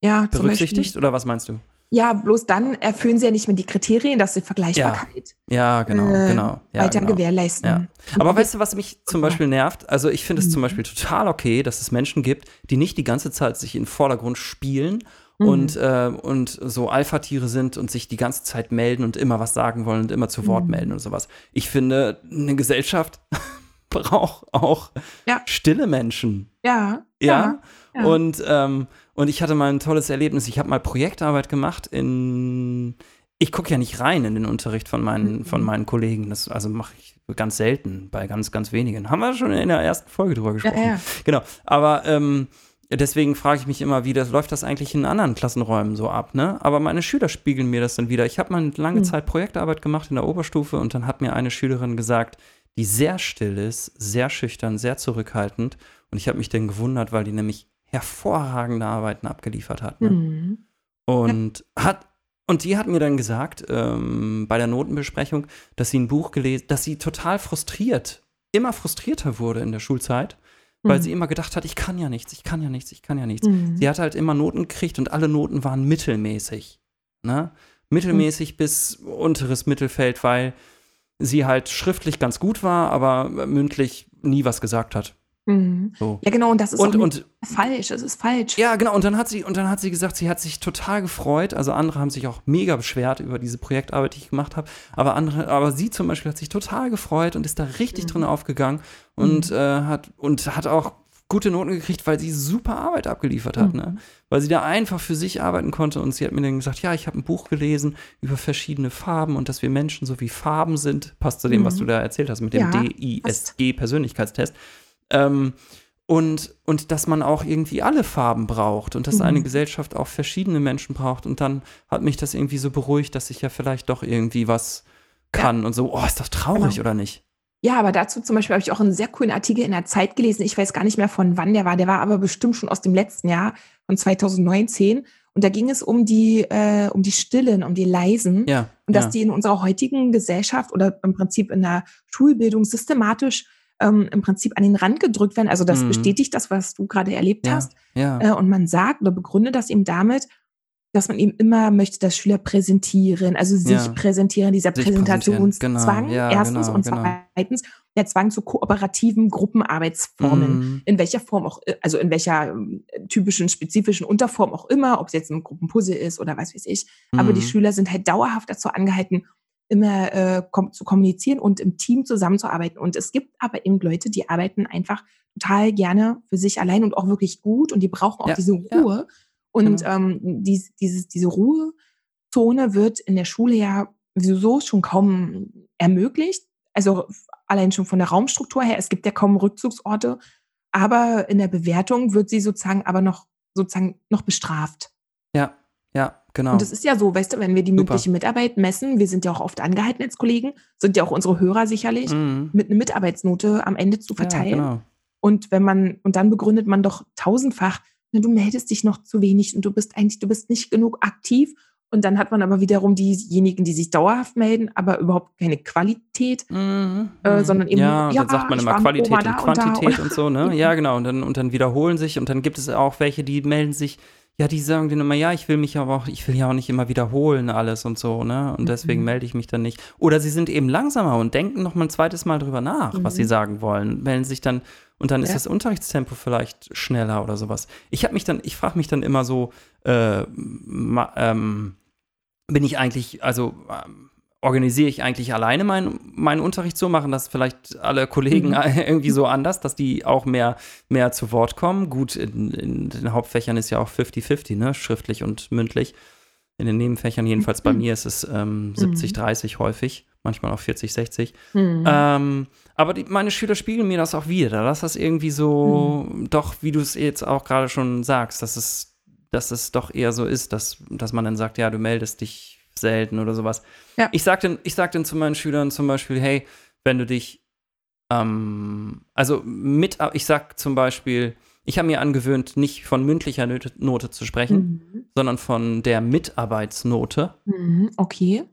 ja, zum berücksichtigt, oder was meinst du? Ja, bloß dann erfüllen sie ja nicht mehr die Kriterien, dass sie Vergleichbarkeit Ja, genau, äh, genau. Ja, weiter genau. gewährleisten. Ja. Aber weißt du, was mich zum Beispiel nervt? Also ich finde es zum Mhm. Beispiel total okay, dass es Menschen gibt, die nicht die ganze Zeit sich in den Vordergrund spielen Mhm. und, äh, und so Alpha-Tiere sind und sich die ganze Zeit melden und immer was sagen wollen und immer zu Wort Mhm. melden und sowas. Ich finde, eine Gesellschaft braucht auch Ja. stille Menschen. ja, Ja. ja. Und, ähm, und ich hatte mal ein tolles Erlebnis. Ich habe mal Projektarbeit gemacht in. Ich gucke ja nicht rein in den Unterricht von meinen, Mhm. von meinen Kollegen. Das also mache ich ganz selten, bei ganz, ganz wenigen. Haben wir schon in der ersten Folge drüber gesprochen. ja. Genau. Aber ähm, deswegen frage ich mich immer, wie das läuft das eigentlich in anderen Klassenräumen so ab, ne? Aber meine Schüler spiegeln mir das dann wieder. Ich habe mal eine lange Hm. Zeit Projektarbeit gemacht in der Oberstufe und dann hat mir eine Schülerin gesagt, die sehr still ist, sehr schüchtern, sehr zurückhaltend. Und ich habe mich dann gewundert, weil die nämlich hervorragende Arbeiten abgeliefert hat. Ne? Mhm. Und hat und die hat mir dann gesagt ähm, bei der Notenbesprechung, dass sie ein Buch gelesen, dass sie total frustriert, immer frustrierter wurde in der Schulzeit, weil Mhm. sie immer gedacht hat, ich kann ja nichts, ich kann ja nichts, ich kann ja nichts. Mhm. Sie hat halt immer Noten gekriegt und alle Noten waren mittelmäßig. Ne? Mittelmäßig bis unteres Mittelfeld, weil sie halt schriftlich ganz gut war, aber mündlich nie was gesagt hat. Mhm. So. Ja, genau, und das ist Und, und falsch. Es ist falsch. ja, genau. Und dann hat sie, und dann hat sie gesagt, sie hat sich total gefreut. Also andere haben sich auch mega beschwert über diese Projektarbeit, die ich gemacht habe. Aber andere, aber sie zum Beispiel hat sich total gefreut und ist da richtig Mhm. drin aufgegangen und äh, hat und hat auch gute Noten gekriegt, weil sie super Arbeit abgeliefert hat, Mhm. ne? Weil sie da einfach für sich arbeiten konnte und sie hat mir dann gesagt, ja, ich habe ein Buch gelesen über verschiedene Farben und dass wir Menschen so wie Farben sind, passt zu dem, was Mhm. du da erzählt hast mit dem Ja, DISG-Persönlichkeitstest. Ähm, und, und dass man auch irgendwie alle Farben braucht und dass Mhm. eine Gesellschaft auch verschiedene Menschen braucht. Und dann hat mich das irgendwie so beruhigt, dass ich ja vielleicht doch irgendwie was kann und so, oh, ist das traurig Genau. oder nicht? Ja, aber dazu zum Beispiel habe ich auch einen sehr coolen Artikel in der Zeit gelesen. Ich weiß gar nicht mehr von wann der war. Der war aber bestimmt schon aus dem letzten Jahr, von 2019. Und da ging es um die, äh, um die Stillen, um die Leisen. Ja. Und dass ja. die in unserer heutigen Gesellschaft oder im Prinzip in der Schulbildung systematisch ähm, im Prinzip an den Rand gedrückt werden. Also das Mhm. bestätigt das, was du gerade erlebt ja, hast. ja. Äh, und man sagt oder begründet das eben damit, dass man eben immer möchte, dass Schüler präsentieren, also sich Ja. präsentieren, dieser Sich Präsentationszwang genau. Ja, erstens genau, und genau. zweitens der Zwang zu kooperativen Gruppenarbeitsformen, Mhm. in welcher Form auch, äh, also in welcher ähm, typischen, spezifischen Unterform auch immer, ob es jetzt ein Gruppenpuzzle ist oder was weiß ich. Aber die Mhm. Schüler sind halt dauerhaft dazu angehalten, immer äh, kom zu kommunizieren und im Team zusammenzuarbeiten. Und es gibt aber eben Leute, die arbeiten einfach total gerne für sich allein und auch wirklich gut und die brauchen auch Ja, diese ja. Ruhe. Und Genau. ähm, dies, dieses, diese Ruhezone wird in der Schule ja sowieso schon kaum ermöglicht. Also allein schon von der Raumstruktur her, es gibt ja kaum Rückzugsorte, aber in der Bewertung wird sie sozusagen aber noch sozusagen noch bestraft. Ja, ja, genau. Und es ist ja so, weißt du, wenn wir die Super. mündliche Mitarbeit messen, wir sind ja auch oft angehalten als Kollegen, sind ja auch unsere Hörer sicherlich, Mhm. mit einer Mitarbeitsnote am Ende zu Ja, verteilen. genau. Und wenn man, und dann begründet man doch tausendfach, na, du meldest dich noch zu wenig und du bist eigentlich, du bist nicht genug aktiv. Und dann hat man aber wiederum diejenigen, die sich dauerhaft melden, aber überhaupt keine Qualität. Mhm. Äh, sondern eben, ja, ja, dann sagt man immer Qualität und Quantität und- und, so, ne? Ja, genau. Und dann, und dann wiederholen sich und dann gibt es auch welche, die melden sich, ja, die sagen dann immer, ja, ich will mich aber auch, ich will ja auch nicht immer wiederholen alles und so, ne? Und deswegen Mhm. melde ich mich dann nicht. Oder sie sind eben langsamer und denken noch mal ein zweites Mal drüber nach, was sie Mhm. sagen wollen, melden sich dann und dann ist Ja. das Unterrichtstempo vielleicht schneller oder sowas. Ich habe mich dann, ich frage mich dann immer so, äh, ma, ähm, bin ich eigentlich, also ähm, organisiere ich eigentlich alleine meinen meinen Unterricht so, machen das vielleicht alle Kollegen Mhm. irgendwie so anders, dass die auch mehr, mehr zu Wort kommen. Gut, in, in den Hauptfächern ist ja auch 50-50, ne? Schriftlich und mündlich. In den Nebenfächern, jedenfalls bei Mhm. mir, ist es ähm, 70-30 häufig, manchmal auch 40-60. Mhm. Ähm, aber die, meine Schüler spiegeln mir das auch wieder, dass das irgendwie so, Mhm. doch, wie du es jetzt auch gerade schon sagst, dass es, dass es doch eher so ist, dass, dass man dann sagt, ja, du meldest dich selten oder sowas. Ja. Ich sag dann, ich sag dann zu meinen Schülern zum Beispiel, hey, wenn du dich, ähm, also mit, ich sag zum Beispiel, ich habe mir angewöhnt, nicht von mündlicher Note, Note zu sprechen, Mhm. sondern von der Mitarbeitsnote Mhm. Okay.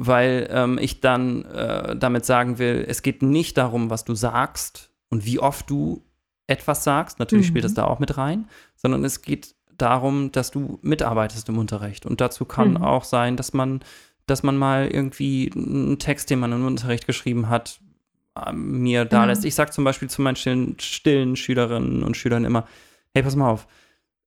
weil ähm, ich dann äh, damit sagen will, es geht nicht darum, was du sagst und wie oft du etwas sagst, natürlich Mhm. spielt das da auch mit rein, sondern es geht darum, dass du mitarbeitest im Unterricht. Und dazu kann Mhm. auch sein, dass man, dass man mal irgendwie einen Text, den man im Unterricht geschrieben hat, äh, mir da Genau. lässt. Ich sage zum Beispiel zu meinen stillen, stillen Schülerinnen und Schülern immer, hey, pass mal auf,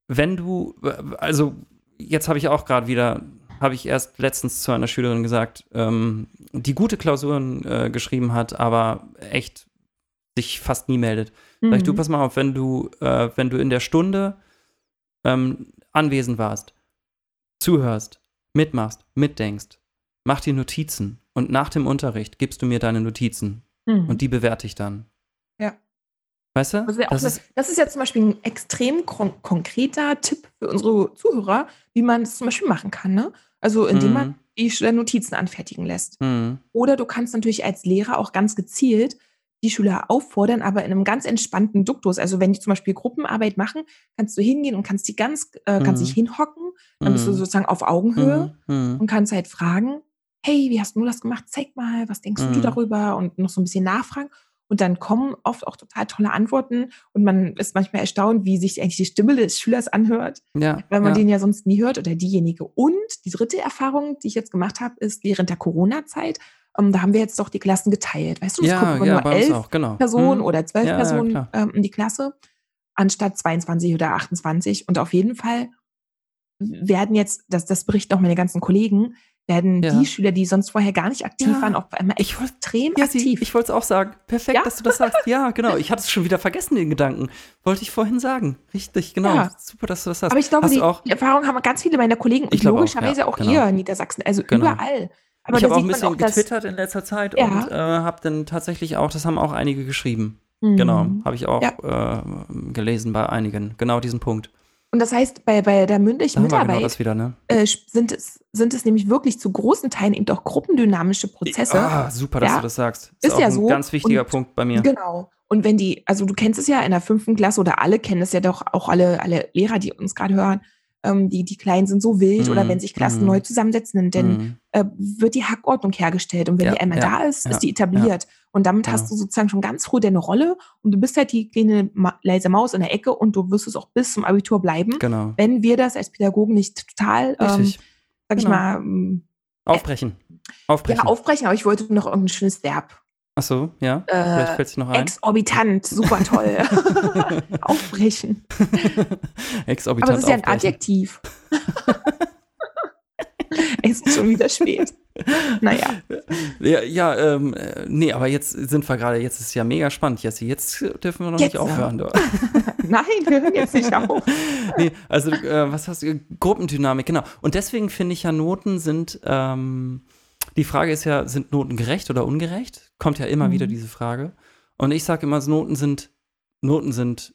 wenn du, also jetzt habe ich auch gerade wieder, habe ich erst letztens zu einer Schülerin gesagt, ähm, die gute Klausuren äh, geschrieben hat, aber echt sich fast nie meldet. Sag ich, du, Mhm. pass mal auf, wenn du, äh, wenn du in der Stunde ähm, anwesend warst, zuhörst, mitmachst, mitdenkst, mach dir Notizen und nach dem Unterricht gibst du mir deine Notizen Mhm. und die bewerte ich dann. Ja. Weißt du? Das ist, ja auch das ist, das ist ja zum Beispiel ein extrem kon konkreter Tipp für unsere Zuhörer, wie man es zum Beispiel machen kann. Ne? Also indem man Mhm. die Notizen anfertigen lässt. Mhm. Oder du kannst natürlich als Lehrer auch ganz gezielt die Schüler auffordern, aber in einem ganz entspannten Duktus. Also wenn die zum Beispiel Gruppenarbeit machen, kannst du hingehen und kannst die ganz, äh, kannst Mhm. dich hinhocken, dann bist du Mhm. sozusagen auf Augenhöhe Mhm. Mhm. und kannst halt fragen, hey, wie hast du das gemacht? Zeig mal, was denkst du Mhm. darüber? Und noch so ein bisschen nachfragen. Und dann kommen oft auch total tolle Antworten und man ist manchmal erstaunt, wie sich eigentlich die Stimme des Schülers anhört, Ja, weil man ja. den ja sonst nie hört oder diejenige. Und die dritte Erfahrung, die ich jetzt gemacht habe, ist während der Corona-Zeit. Ähm, da haben wir jetzt doch die Klassen geteilt. Weißt du, es ja, kommen immer ja, nur elf auch, genau. Personen Mhm. oder zwölf Ja, Personen ähm, in die Klasse, anstatt 22 oder 28. Und auf jeden Fall werden jetzt, das, das berichten auch meine ganzen Kollegen, werden Ja. die Schüler, die sonst vorher gar nicht aktiv Ja. waren, auf einmal Ich wollt- extrem Ja, sie, aktiv. ich wollte es auch sagen. Perfekt, dass du das sagst. Ja, genau. Ich hatte es schon wieder vergessen, den Gedanken. Wollte ich vorhin sagen. Richtig, genau. Super, dass du das sagst. Aber ich glaube, die, auch, die Erfahrung haben ganz viele meiner Kollegen und auch, logischerweise ja, auch, genau. ihr in Niedersachsen, also Genau. überall. Aber ich habe auch ein bisschen auch, getwittert in letzter Zeit Ja. und äh, habe dann tatsächlich auch, das haben auch einige geschrieben. Mhm. Genau, habe ich auch Ja. äh, gelesen bei einigen. Genau diesen Punkt. Und das heißt, bei, bei der mündlichen wir Mitarbeit genau das wieder, ne? äh, sind, es, sind es nämlich wirklich zu großen Teilen eben doch gruppendynamische Prozesse. Ah, super, dass Ja. du das sagst. Ist auch ja ein so. ganz wichtiger Und Punkt bei mir. Genau. Und wenn die, also du kennst es ja in der fünften Klasse oder alle kennen es ja doch, auch alle, alle Lehrer, die uns gerade hören, ähm, die, die Kleinen sind so wild oder Mhm, wenn sich Klassen mhm. neu zusammensetzen, dann Mhm. äh, wird die Hackordnung hergestellt. Und wenn Ja, die einmal ja, da ist, ja, ist die etabliert. Und damit hast du sozusagen schon ganz früh deine Rolle und du bist halt die kleine Ma leise Maus in der Ecke und du wirst es auch bis zum Abitur bleiben, Genau. wenn wir das als Pädagogen nicht total, ähm, sag ich Genau. mal, ähm, Aufbrechen. Aufbrechen. ja, aufbrechen, aber ich wollte noch irgendein schönes Verb. Ach so, ja. Vielleicht Äh, fällt es noch ein. exorbitant, super toll. aufbrechen. Exorbitant Aber es ist ja ein aufbrechen. Adjektiv. es ist schon wieder spät. Naja, Ja, ja ähm, äh, nee, aber jetzt sind wir gerade, jetzt ist es ja mega spannend, Jessie. Jetzt dürfen wir noch Jetzt, nicht aufhören. Nein, wir hören jetzt nicht auf. nee, also, äh, was hast du? Gruppendynamik, genau. Und deswegen finde ich ja, Noten sind, ähm, die Frage ist ja, sind Noten gerecht oder ungerecht? Kommt ja immer Mhm. wieder diese Frage. Und ich sage immer, Noten sind, Noten sind,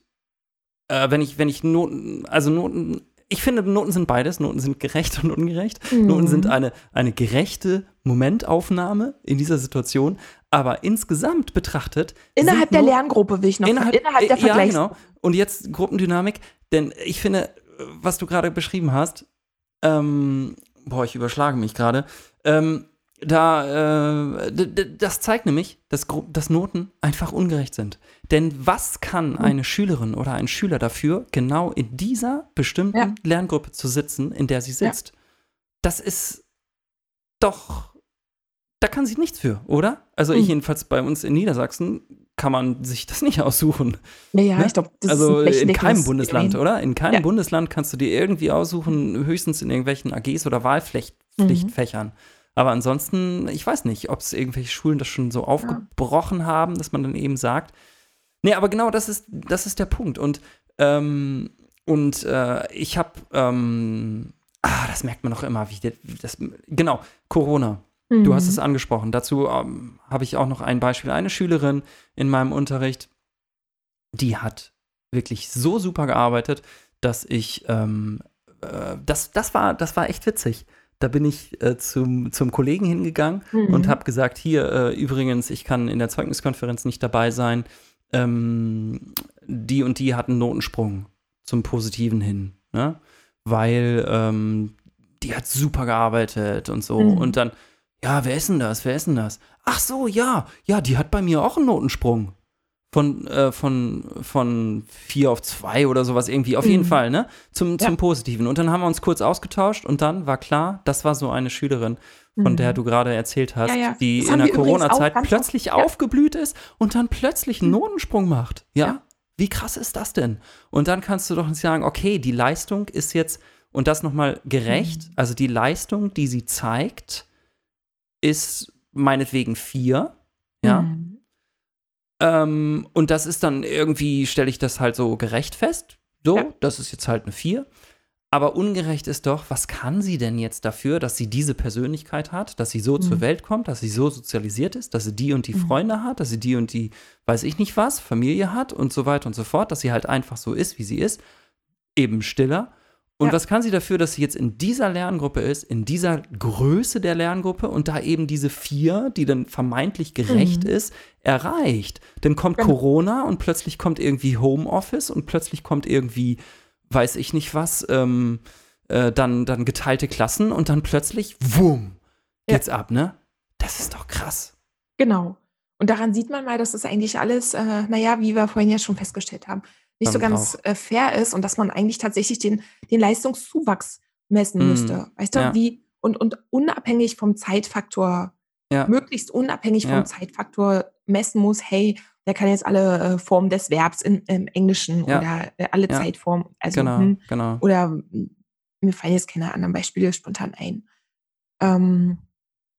äh, wenn ich, wenn ich Noten, also Noten, ich finde, Noten sind beides. Noten sind gerecht und ungerecht. Noten Mhm. sind eine, eine gerechte Momentaufnahme in dieser Situation. Aber insgesamt betrachtet. Innerhalb der Noten- Lerngruppe will ich noch Innerhalb, innerhalb der äh, Ja, Vergleichs. genau. Und jetzt Gruppendynamik, denn ich finde, was du gerade beschrieben hast, ähm, boah, ich überschlage mich gerade, ähm, da, äh, das zeigt nämlich, dass, dass Noten einfach ungerecht sind. Denn was kann Mhm. eine Schülerin oder ein Schüler dafür, genau in dieser bestimmten Ja. Lerngruppe zu sitzen, in der sie Ja. sitzt? Das ist doch, da kann sie nichts für, oder? Also ich Mhm. jedenfalls bei uns in Niedersachsen kann man sich das nicht aussuchen. Ja, ja, Ne? ich glaube, das also ist in keinem Bundesland, oder? In keinem Ja. Bundesland kannst du dir irgendwie aussuchen, höchstens in irgendwelchen AGs oder Mhm. Aber ansonsten, ich weiß nicht, ob es irgendwelche Schulen das schon so aufgebrochen haben, dass man dann eben sagt. Nee, aber genau das ist, das ist der Punkt. Und, ähm, und äh, ich habe, ähm, ah, das merkt man noch immer, wie das, das genau, Corona. Du hast Mhm. es angesprochen. Dazu ähm, habe ich auch noch ein Beispiel. Eine Schülerin in meinem Unterricht, die hat wirklich so super gearbeitet, dass ich, ähm, äh, das, das, war, das war echt witzig. Da bin ich äh, zum, zum Kollegen hingegangen Mhm. und habe gesagt, hier äh, übrigens, ich kann in der Zeugniskonferenz nicht dabei sein. Ähm, die und die hatten Notensprung zum Positiven hin, ne? weil ähm, die hat super gearbeitet und so. Mhm. Und dann, ja, wer ist denn das? Wer ist denn das? Ach so, ja, ja, die hat bei mir auch einen Notensprung. Von, äh, von, von vier auf zwei oder sowas irgendwie, auf jeden Mhm. Fall, ne? Zum, Ja. zum Positiven. Und dann haben wir uns kurz ausgetauscht und dann war klar, das war so eine Schülerin, von Mhm. der du gerade erzählt hast, Ja, ja. die Das in der Corona-Zeit plötzlich oft, ja. aufgeblüht ist und dann plötzlich einen Mhm. Notensprung macht. Ja? Ja. Wie krass ist das denn? Und dann kannst du doch nicht sagen, okay, die Leistung ist jetzt, und das nochmal gerecht, Mhm. also die Leistung, die sie zeigt, ist meinetwegen vier. Ja. Mhm. Ähm, und das ist dann irgendwie, stelle ich das halt so gerecht fest. So, Ja. das ist jetzt halt eine 4. Aber ungerecht ist doch, was kann sie denn jetzt dafür, dass sie diese Persönlichkeit hat, dass sie so Mhm. zur Welt kommt, dass sie so sozialisiert ist, dass sie die und die Mhm. Freunde hat, dass sie die und die, weiß ich nicht was, Familie hat und so weiter und so fort, dass sie halt einfach so ist, wie sie ist, eben stiller. Und Ja. was kann sie dafür, dass sie jetzt in dieser Lerngruppe ist, in dieser Größe der Lerngruppe und da eben diese vier, die dann vermeintlich gerecht Mhm. ist, erreicht? Dann kommt Genau. Corona und plötzlich kommt irgendwie Homeoffice und plötzlich kommt irgendwie, weiß ich nicht was, ähm, äh, dann, dann geteilte Klassen und dann plötzlich, wumm, Ja. geht's ab, ne? Das ist doch krass. Genau. Und daran sieht man mal, dass das eigentlich alles, äh, naja, wie wir vorhin ja schon festgestellt haben, nicht so ganz äh, fair ist und dass man eigentlich tatsächlich den, den Leistungszuwachs messen Mhm. müsste. Weißt du, Ja. wie und, und unabhängig vom Zeitfaktor, Ja. möglichst unabhängig Ja. vom Zeitfaktor messen muss, hey, der kann jetzt alle äh, Formen des Verbs in, im Englischen oder äh, alle. Zeitformen. Also, Genau, hm, genau. oder mm, mir fallen jetzt keine anderen Beispiele spontan ein. Ähm,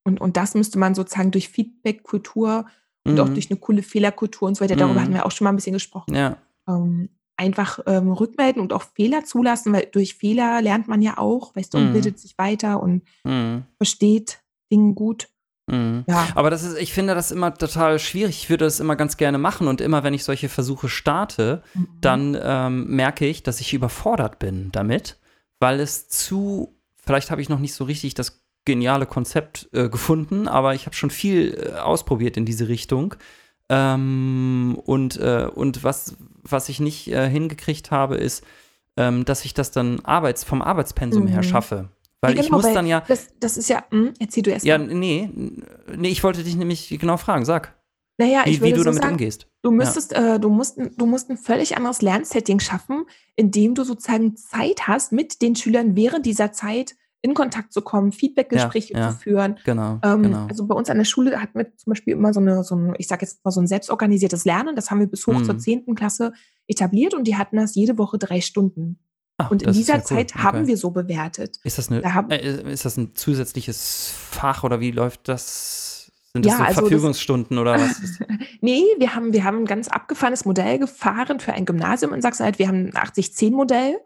und, und das müsste man sozusagen durch Feedback-Kultur und auch Mhm. durch eine coole Fehlerkultur und so weiter, darüber Mhm. hatten wir auch schon mal ein bisschen gesprochen, Ja, ähm, einfach ähm, rückmelden und auch Fehler zulassen, weil durch Fehler lernt man ja auch, weißt du, und Mhm. bildet sich weiter und mhm. versteht Dinge gut. Mhm. Ja, Aber das ist, ich finde das immer total schwierig. Ich würde das immer ganz gerne machen und immer, wenn ich solche Versuche starte, Mhm. dann ähm, merke ich, dass ich überfordert bin damit, weil es zu, vielleicht habe ich noch nicht so richtig das geniale Konzept äh, gefunden, aber ich habe schon viel äh, ausprobiert in diese Richtung. Ähm, und äh, und was, was ich nicht äh, hingekriegt habe, ist, ähm, dass ich das dann Arbeits, vom Arbeitspensum her Mhm. schaffe. Weil Ja, ich genau, muss weil dann ja, das, das ist ja, hm, erzähl du erst ja, mal. nee, nee, ich wollte dich nämlich genau fragen, sag. Naja, Wie, ich wie würde du so damit sagen, umgehst. Du müsstest, äh, du musst, du musst ein völlig anderes Lernsetting schaffen, indem du sozusagen Zeit hast, mit den Schülern während dieser Zeit in Kontakt zu kommen, Feedbackgespräche Ja, ja. zu führen. Genau, Ähm, genau. Also bei uns an der Schule hatten wir zum Beispiel immer so eine, so ein, ich sage jetzt mal so ein selbstorganisiertes Lernen. Das haben wir bis hoch Mhm. zur 10. Klasse etabliert und die hatten das jede Woche drei Stunden. Ach, Und in das dieser ja cool. Zeit haben Okay. wir so bewertet. Ist das, eine, da haben- äh, ist das ein zusätzliches Fach oder wie läuft das? Sind das Ja, so also das- Verfügungsstunden oder was? Ist, Nee, wir haben, wir haben ein ganz abgefahrenes Modell gefahren für ein Gymnasium in Sachsen-Anhalt. Wir haben ein 80-10-Modell.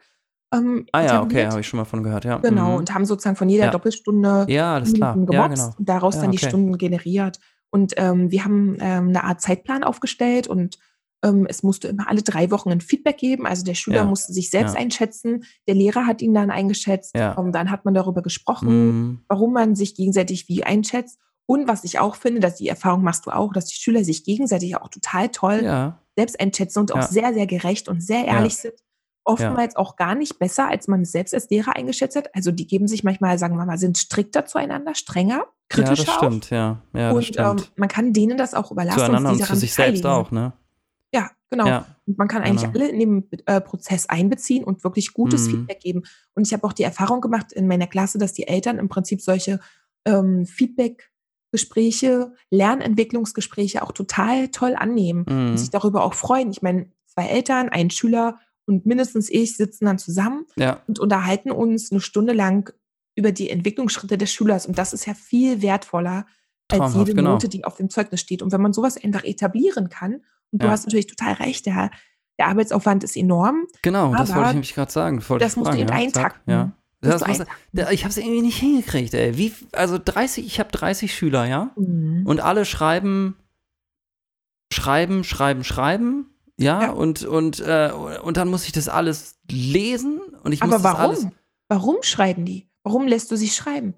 Ähm, ah ja, okay, habe ich schon mal von gehört, ja. Genau, Mhm. und haben sozusagen von jeder Ja. Doppelstunde Ja, alles klar. Minuten Ja, gemobst genau. und daraus Ja, dann die okay. Stunden generiert. Und ähm, wir haben ähm, eine Art Zeitplan aufgestellt und ähm, es musste immer alle drei Wochen ein Feedback geben. Also der Schüler Ja, musste sich selbst ja. einschätzen, der Lehrer hat ihn dann eingeschätzt. Ja. Und dann hat man darüber gesprochen, Mhm. warum man sich gegenseitig wie einschätzt. Und was ich auch finde, dass die Erfahrung machst du auch, dass die Schüler sich gegenseitig auch total toll selbst einschätzen und auch sehr, sehr gerecht und sehr ehrlich sind. Oftmals auch gar nicht besser, als man es selbst als Lehrer eingeschätzt hat. Also die geben sich manchmal, sagen wir mal, sind strikter zueinander, strenger, ja, kritischer das auch. stimmt, ja. Ja, das und stimmt. ähm, man kann denen das auch überlassen. Zueinander und und sie zu sich selbst auch, ne? Ja, genau. Ja, Und man kann eigentlich genau. alle in den äh, Prozess einbeziehen und wirklich gutes Mhm. Feedback geben. Und ich habe auch die Erfahrung gemacht in meiner Klasse, dass die Eltern im Prinzip solche ähm, Feedback-Gespräche, Lernentwicklungsgespräche auch total toll annehmen Mhm. und sich darüber auch freuen. Ich meine, zwei Eltern, ein Schüler und mindestens ich sitzen dann zusammen ja, und unterhalten uns eine Stunde lang über die Entwicklungsschritte des Schülers. Und das ist ja viel wertvoller als Traumhaft, jede genau. Note, die auf dem Zeugnis steht. Und wenn man sowas einfach etablieren kann, und du Ja. hast natürlich total recht, der, der Arbeitsaufwand ist enorm. genau, das wollte ich nämlich gerade sagen. wollte das musst du eben ja. eintakten. Ja. Das du muss, eintakten. da- ich habe es irgendwie nicht hingekriegt, ey. Wie, also 30, ich habe 30 Schüler, ja? Mhm. Und alle schreiben, schreiben, schreiben, schreiben. Ja, Ja. und, und, äh, und dann muss ich das alles lesen und ich muss Aber das alles. warum? Warum schreiben die? Warum lässt du sie schreiben?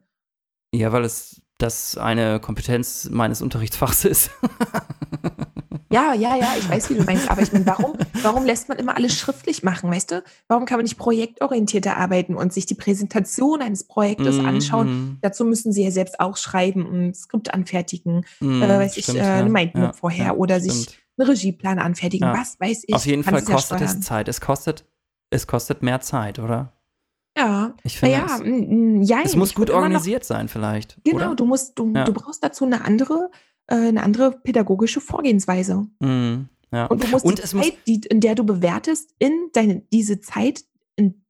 Ja, weil es das eine Kompetenz meines Unterrichtsfachs ist. Ja, ja, ja, ich weiß, wie du meinst, aber ich meine, warum, warum lässt man immer alles schriftlich machen, weißt du? Warum kann man nicht projektorientierter arbeiten und sich die Präsentation eines Projektes anschauen? Mhm, Dazu müssen sie ja selbst auch schreiben und ein Skript anfertigen, mhm, äh, weiß ich, stimmt, äh, eine Mindmap ja, vorher ja, oder sich stimmt. Einen Regieplan anfertigen, Ja. was weiß ich. Auf jeden Fall es ja kostet es. Zeit. Es kostet, es kostet mehr Zeit, oder? Ja, Ich finde, naja, es, mm, mm, jein, es muss gut immer noch- organisiert sein, vielleicht. Genau, Oder? du musst, du, Ja. du brauchst dazu eine andere, äh, eine andere pädagogische Vorgehensweise. Mhm, ja. Und du musst Und die es muss- Zeit, die, in der du bewertest, in deine, diese Zeit, in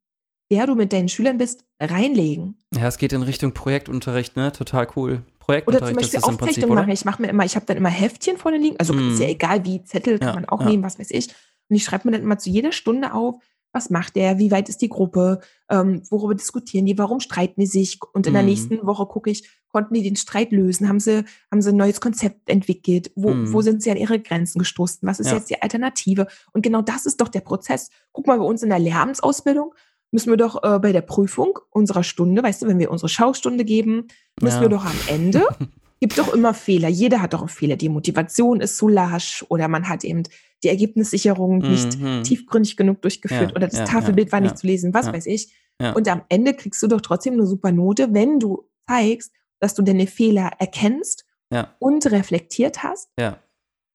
der du mit deinen Schülern bist, reinlegen. Ja, es geht in Richtung Projektunterricht, ne? Total cool. Oder Projektunterricht zum Beispiel Aufzeichnungen oder? machen. Ich mache mir immer, ich habe dann immer Heftchen vorne liegen. Also Mhm. ist ja egal wie, Zettel kann Ja, man auch ja. nehmen, was weiß ich. Und ich schreibe mir dann immer zu jeder Stunde auf, was macht der, wie weit ist die Gruppe, ähm, worüber diskutieren die, warum streiten die sich. Und in der Mhm. nächsten Woche gucke ich, konnten die den Streit lösen, haben sie, haben sie ein neues Konzept entwickelt, wo, Mhm. wo sind sie an ihre Grenzen gestoßen, was ist Ja. jetzt die Alternative. Und genau das ist doch der Prozess. Guck mal bei uns in der Lehramtsausbildung, müssen wir doch äh, bei der Prüfung unserer Stunde, weißt du, wenn wir unsere Schaustunde geben, müssen Ja. wir doch am Ende, gibt doch immer Fehler. Jeder hat doch einen Fehler. Die Motivation ist zu lasch oder man hat eben die Ergebnissicherung nicht Mhm. tiefgründig genug durchgeführt Ja, oder das ja, Tafelbild war nicht zu lesen, was weiß ich. Und am Ende kriegst du doch trotzdem eine super Note, wenn du zeigst, dass du deine Fehler erkennst und reflektiert hast Ja,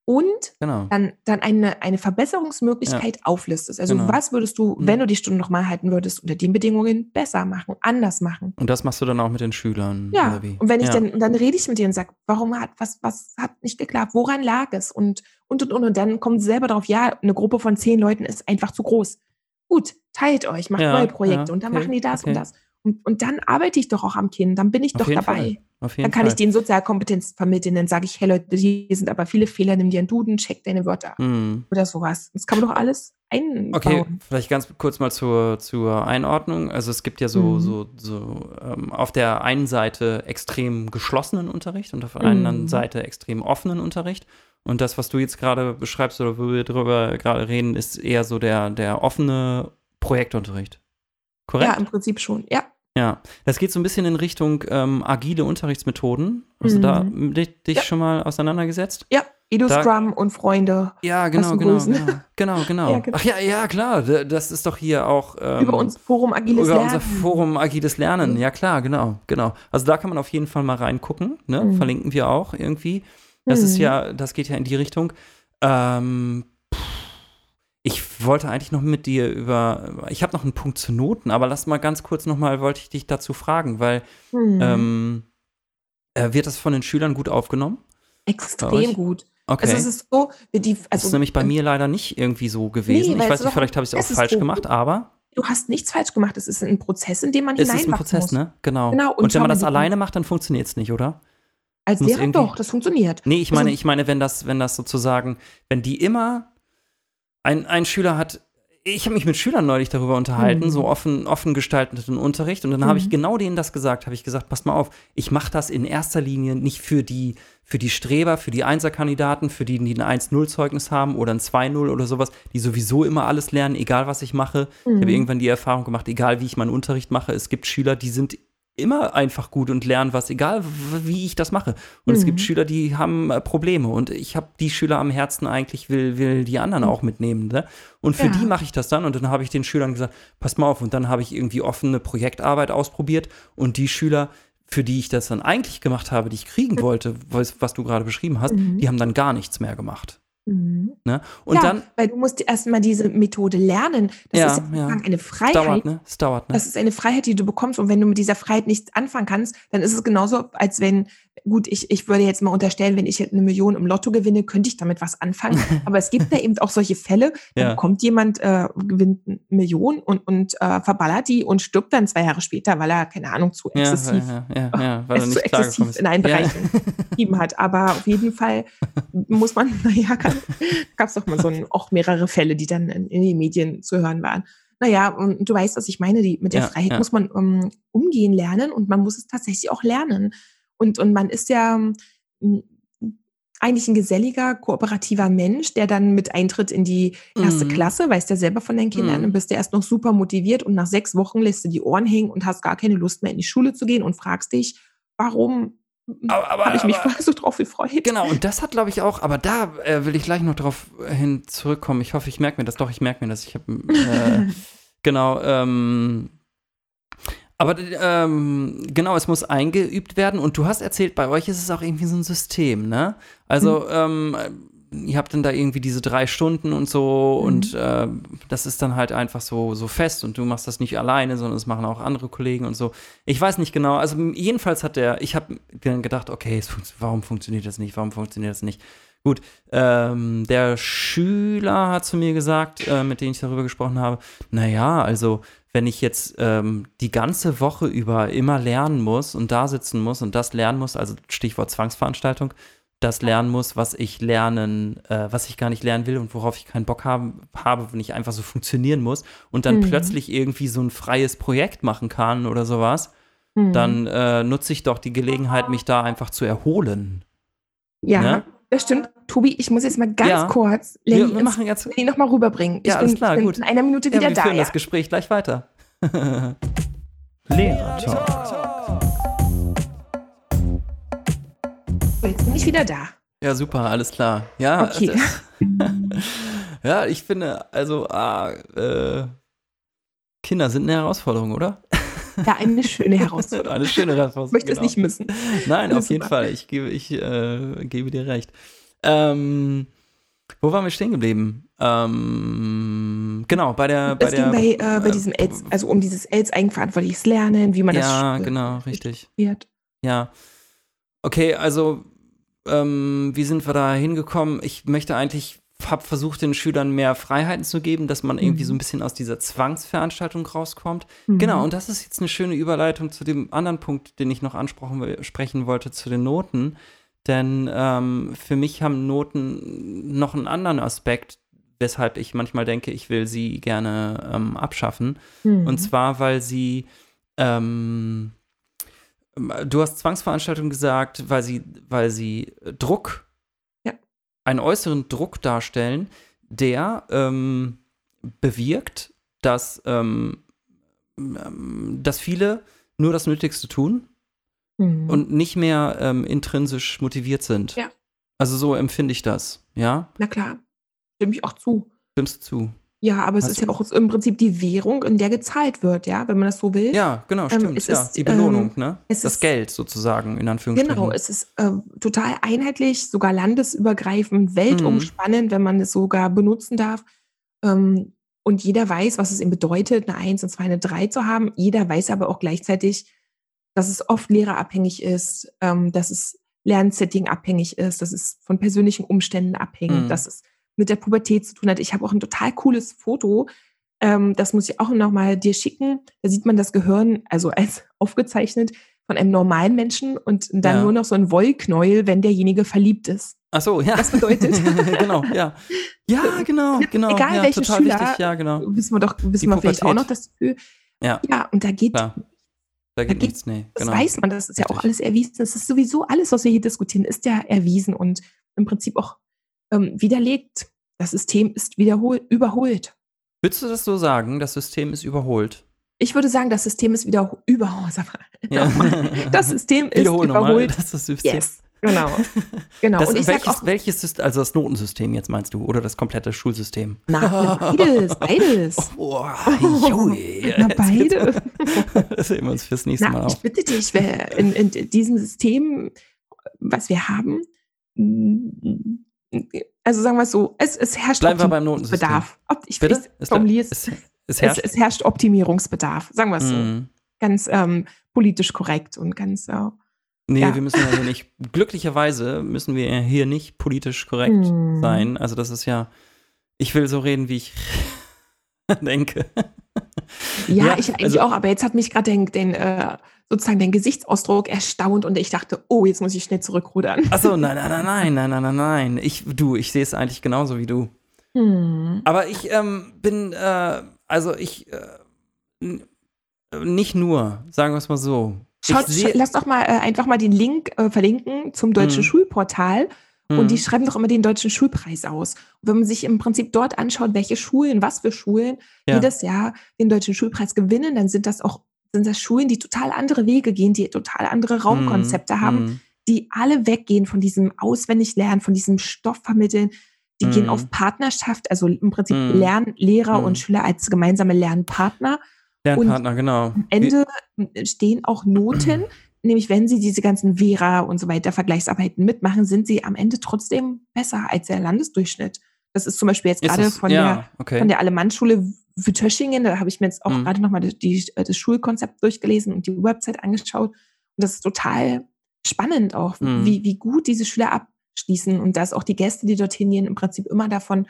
und genau. dann, dann eine, eine Verbesserungsmöglichkeit auflistest. Also Genau. was würdest du, Mhm. wenn du die Stunde nochmal halten würdest, unter den Bedingungen besser machen, anders machen? Und das machst du dann auch mit den Schülern, Ja, und wenn ich ja. dann, und dann rede ich mit dir und sage, warum hat, was, was hat nicht geklappt? Woran lag es? Und, und, und, und, und dann kommt selber drauf, ja, eine Gruppe von zehn Leuten ist einfach zu groß. Gut, teilt euch, macht Ja, neue Projekte ja, und dann okay, machen die das okay. und das. Und, und dann arbeite ich doch auch am Kind, dann bin ich Auf doch dabei. Dann kann Fall. ich denen Sozialkompetenz vermitteln, dann sage ich, hey Leute, hier sind aber viele Fehler, nimm dir einen Duden, check deine Wörter Mhm. oder sowas. Das kann man doch alles einbauen. Okay, vielleicht ganz kurz mal zur, zur Einordnung. Also es gibt ja so, Mhm. so, so ähm, auf der einen Seite extrem geschlossenen Unterricht und auf der Mhm. anderen Seite extrem offenen Unterricht. Und das, was du jetzt gerade beschreibst oder wo wir drüber gerade reden, ist eher so der, der offene Projektunterricht. Korrekt? Ja, im Prinzip schon. Ja. Ja, das geht so ein bisschen in Richtung ähm, agile Unterrichtsmethoden. Hast du da Mhm. dich, dich Ja. schon mal auseinandergesetzt? Ja, Edu Da- Scrum und Freunde Ja, genau, Lassen genau, grüßen. genau, genau, genau. Ja, genau. Ach ja, ja, klar. Das ist doch hier auch ähm, über uns Forum Agiles über Lernen. unser Forum Agiles Lernen. Mhm. Ja, klar, genau, genau. Also da kann man auf jeden Fall mal reingucken. Ne? Mhm. Verlinken wir auch irgendwie. Das ist Mhm. ja, das geht ja in die Richtung. Ähm, ich wollte eigentlich noch mit dir über, ich habe noch einen Punkt zu Noten, aber lass mal ganz kurz noch mal, wollte ich dich dazu fragen, weil Hm. ähm, äh, wird das von den Schülern gut aufgenommen? Extrem gut. Okay. Also es ist so, die, das also ist nämlich bei mir leider nicht irgendwie so gewesen. weil ich weiß nicht, vielleicht habe ich es auch falsch so. gemacht, aber du hast nichts falsch gemacht. Es ist ein Prozess, in dem man es ist ein hineinwachsen Prozess, muss. ne? Genau. Genau, Und, und wenn man das alleine macht, dann funktioniert es nicht, oder? Als muss Lehrer irgendwie- doch, das funktioniert. Nee, ich meine, Also- ich meine, wenn das, wenn das sozusagen, wenn die immer ein, ein Schüler hat, ich habe mich mit Schülern neulich darüber unterhalten, Mhm. so offen, offen gestalteten Unterricht. Und dann habe ich Mhm. genau denen das gesagt, habe ich gesagt, passt mal auf, ich mache das in erster Linie nicht für die, für die Streber, für die Einserkandidaten, für die, die ein 1-0-Zeugnis haben oder ein 2-0 oder sowas, die sowieso immer alles lernen, egal was ich mache. Ich habe Mhm. irgendwann die Erfahrung gemacht, egal wie ich meinen Unterricht mache, es gibt Schüler, die sind immer einfach gut und lernen was, egal wie ich das mache. Und es gibt Mhm. Schüler, die haben äh, Probleme und ich habe die Schüler am Herzen eigentlich, will, will die anderen auch mitnehmen. Ne? Und für Ja. die mache ich das dann und dann habe ich den Schülern gesagt, pass mal auf und dann habe ich irgendwie offene Projektarbeit ausprobiert und die Schüler, für die ich das dann eigentlich gemacht habe, die ich kriegen wollte, was, was du gerade beschrieben hast, Mhm. die haben dann gar nichts mehr gemacht. Mhm. Ne? Und ja, dann weil du musst erstmal diese Methode lernen. Das Ja, ist ja, eine es Freiheit. dauert, ne? Es dauert, ne? Das ist eine Freiheit, die du bekommst. Und wenn du mit dieser Freiheit nichts anfangen kannst, dann ist es genauso, als wenn, gut, ich, ich würde jetzt mal unterstellen, wenn ich eine Million im Lotto gewinne, könnte ich damit was anfangen. Aber es gibt ja eben auch solche Fälle, da Ja. kommt jemand, äh, gewinnt eine Million und, und äh, verballert die und stirbt dann zwei Jahre später, weil er, keine Ahnung, zu exzessiv ja, ja, weil er zu in einen. Bereich getrieben hat. Aber auf jeden Fall muss man, naja, gab es doch mal so ein, auch mehrere Fälle, die dann in, in den Medien zu hören waren. Naja, und du weißt, was ich meine, die, mit der Ja, Freiheit ja. muss man um, umgehen lernen und man muss es tatsächlich auch lernen. Und, und man ist ja ähm, eigentlich ein geselliger, kooperativer Mensch, der dann mit Eintritt in die erste Mhm. Klasse, weißt ja selber von deinen Kindern, Mhm. und bist ja erst noch super motiviert und nach sechs Wochen lässt du die Ohren hängen und hast gar keine Lust mehr in die Schule zu gehen und fragst dich, warum habe ich mich aber- vorher so drauf gefreut? Genau, und das hat, glaube ich, auch, aber da äh, will ich gleich noch drauf hin zurückkommen. Ich hoffe, ich merke mir das doch, ich merke mir das. Ich habe, äh, genau, ähm, aber ähm, genau, es muss eingeübt werden und du hast erzählt, bei euch ist es auch irgendwie so ein System, ne? Also, ähm, ihr habt dann da irgendwie diese drei Stunden und so Mhm. und äh, das ist dann halt einfach so, so fest und du machst das nicht alleine, sondern es machen auch andere Kollegen und so. Ich weiß nicht genau, also jedenfalls hat der, ich habe dann gedacht, okay, es funkt, warum funktioniert das nicht, warum funktioniert das nicht? Gut, ähm, der Schüler hat zu mir gesagt, äh, mit dem ich darüber gesprochen habe, naja, also wenn ich jetzt ähm, die ganze Woche über immer lernen muss und da sitzen muss und das lernen muss, also Stichwort Zwangsveranstaltung, das lernen muss, was ich lernen, äh, was ich gar nicht lernen will und worauf ich keinen Bock haben, habe, wenn ich einfach so funktionieren muss und dann Mhm. plötzlich irgendwie so ein freies Projekt machen kann oder sowas, Hm. dann äh, nutze ich doch die Gelegenheit, mich da einfach zu erholen. ja, ne? Das stimmt. Tobi, ich muss jetzt mal ganz Ja. kurz Wir, Lenny, wir ins- machen jetzt. Lenny noch mal rüberbringen. Ja, ich alles bin, klar, ich bin gut. in einer Minute Ja, wieder wir da. führen Ja? das Gespräch gleich weiter. Lehrer-Talk. So, jetzt bin ich wieder da. Ja, super, alles klar. Ja, Okay. das- ja ich finde, also, ah, äh, Kinder sind eine Herausforderung, oder? Ja, eine schöne Herausforderung. Eine schöne Herausforderung. Ich möchte es genau. nicht missen. Nein, auf jeden super. Fall. Ich gebe, ich, äh, gebe dir recht. Ähm, wo waren wir stehen geblieben? Ähm, genau, bei der. Bei Es der ging bei, äh, bei äh, diesem AIDS, also um dieses AIDS eigenverantwortliches Lernen, wie man Ja, das genau, richtig. wird. Ja. Okay, also, ähm, wie sind wir da hingekommen? Ich möchte eigentlich, habe versucht, den Schülern mehr Freiheiten zu geben, dass man irgendwie Mhm. so ein bisschen aus dieser Zwangsveranstaltung rauskommt. Mhm. Genau, und das ist jetzt eine schöne Überleitung zu dem anderen Punkt, den ich noch ansprechen wollte, zu den Noten. Denn ähm, für mich haben Noten noch einen anderen Aspekt, weshalb ich manchmal denke, ich will sie gerne ähm, abschaffen. Mhm. Und zwar, weil sie, ähm, du hast Zwangsveranstaltung gesagt, weil sie, weil sie Druck. Einen äußeren Druck darstellen, der ähm, bewirkt, dass, ähm, ähm, dass viele nur das Nötigste tun Mhm. und nicht mehr ähm, intrinsisch motiviert sind. Ja. Also so empfinde ich das, ja? Na klar, stimme ich auch zu. Stimmst du zu? Ja, aber es Hast ist ja auch im Prinzip die Währung, in der gezahlt wird, ja, wenn man das so will. Ja, genau, Ähm, stimmt. es ja, ist, die Belohnung, ähm, ne? es Das ist- Geld sozusagen, in Anführungsstrichen. Genau, es ist äh, total einheitlich, sogar landesübergreifend, weltumspannend, wenn man es sogar benutzen darf. Ähm, und jeder weiß, was es eben bedeutet, eine 1 und 2, eine 3 zu haben. Jeder weiß aber auch gleichzeitig, dass es oft lehrerabhängig ist, ähm, dass es Lernsetting abhängig ist, dass es von persönlichen Umständen abhängt, Mhm. dass es mit der Pubertät zu tun hat. Ich habe auch ein total cooles Foto, ähm, das muss ich auch nochmal dir schicken. Da sieht man das Gehirn, also als aufgezeichnet von einem normalen Menschen und dann Ja. nur noch so ein Wollknäuel, wenn derjenige verliebt ist. Ach so, ja. Das bedeutet- genau, ja. Ja, genau, genau. Egal ja, welchen total Schüler, wichtig, ja, genau. Wissen wir doch, wissen Die wir vielleicht auch noch das Gefühl. Ja. Ja, und da geht, Klar. Da geht geht- nichts, nee. das Genau. weiß man, das ist ja auch Richtig. alles erwiesen. Das ist sowieso alles, was wir hier diskutieren, ist ja erwiesen und im Prinzip auch ähm, widerlegt. Das System ist wiederholt, überholt. Würdest du das so sagen? Das System ist überholt. Ich würde sagen, das System ist wieder überholt. Ja. Das System ist Wiederhol nochmal. überholt. Das ist das System. Yes, genau. genau. Das, und ich sag welches, auch, welches ist also das Notensystem jetzt meinst du? Oder das komplette Schulsystem? na, beides, beides. Oh, jui. Na, Jetzt beide. Das heben wir uns fürs nächste Mal Na, ich auf. bitte dich, in, in diesem System, was wir haben, also sagen wir es so, es, es herrscht Bleiben wir beim Ich, Bitte? ich formuliere es, Es, es herrscht. es herrscht Optimierungsbedarf, sagen wir es so. Mm. Ganz ähm, politisch korrekt und ganz äh, Nee, Ja. wir müssen ja hier nicht, glücklicherweise müssen wir hier nicht politisch korrekt Hm. sein. Also das ist ja, ich will so reden, wie ich denke. Ja, Ja, ich eigentlich also- auch, aber jetzt hat mich gerade den, den äh, sozusagen den Gesichtsausdruck erstaunt und ich dachte, oh, jetzt muss ich schnell zurückrudern. Achso, nein, nein, nein, nein, nein, nein, nein, nein. Ich, du, ich sehe es eigentlich genauso wie du. Hm. Aber ich ähm, bin, äh, also ich, äh, n- nicht nur, sagen wir es mal so. Schaut, lass doch mal äh, einfach mal den Link äh, verlinken zum deutschen Mhm. Schulportal. Mhm. Und die schreiben doch immer den deutschen Schulpreis aus. Und wenn man sich im Prinzip dort anschaut, welche Schulen, was für Schulen Ja. jedes Jahr den deutschen Schulpreis gewinnen, dann sind das auch sind das Schulen, die total andere Wege gehen, die total andere Raumkonzepte Mhm. haben, Mhm. die alle weggehen von diesem Auswendiglernen, von diesem Stoff vermitteln. Die Mhm. gehen auf Partnerschaft, also im Prinzip Mhm. lernen Lehrer Mhm. und Schüler als gemeinsame Lernpartner. Lernpartner, genau. Am Ende stehen auch Noten, nämlich wenn sie diese ganzen Vera und so weiter Vergleichsarbeiten mitmachen, sind sie am Ende trotzdem besser als der Landesdurchschnitt. Das ist zum Beispiel jetzt gerade von, ja, der, okay. von der Alemannschule Wütöschingen, da habe ich mir jetzt auch Mhm. gerade nochmal die, das Schulkonzept durchgelesen und die Website angeschaut. Und das ist total spannend auch, Mhm. wie, wie gut diese Schüler abschließen und dass auch die Gäste, die dorthin gehen, im Prinzip immer davon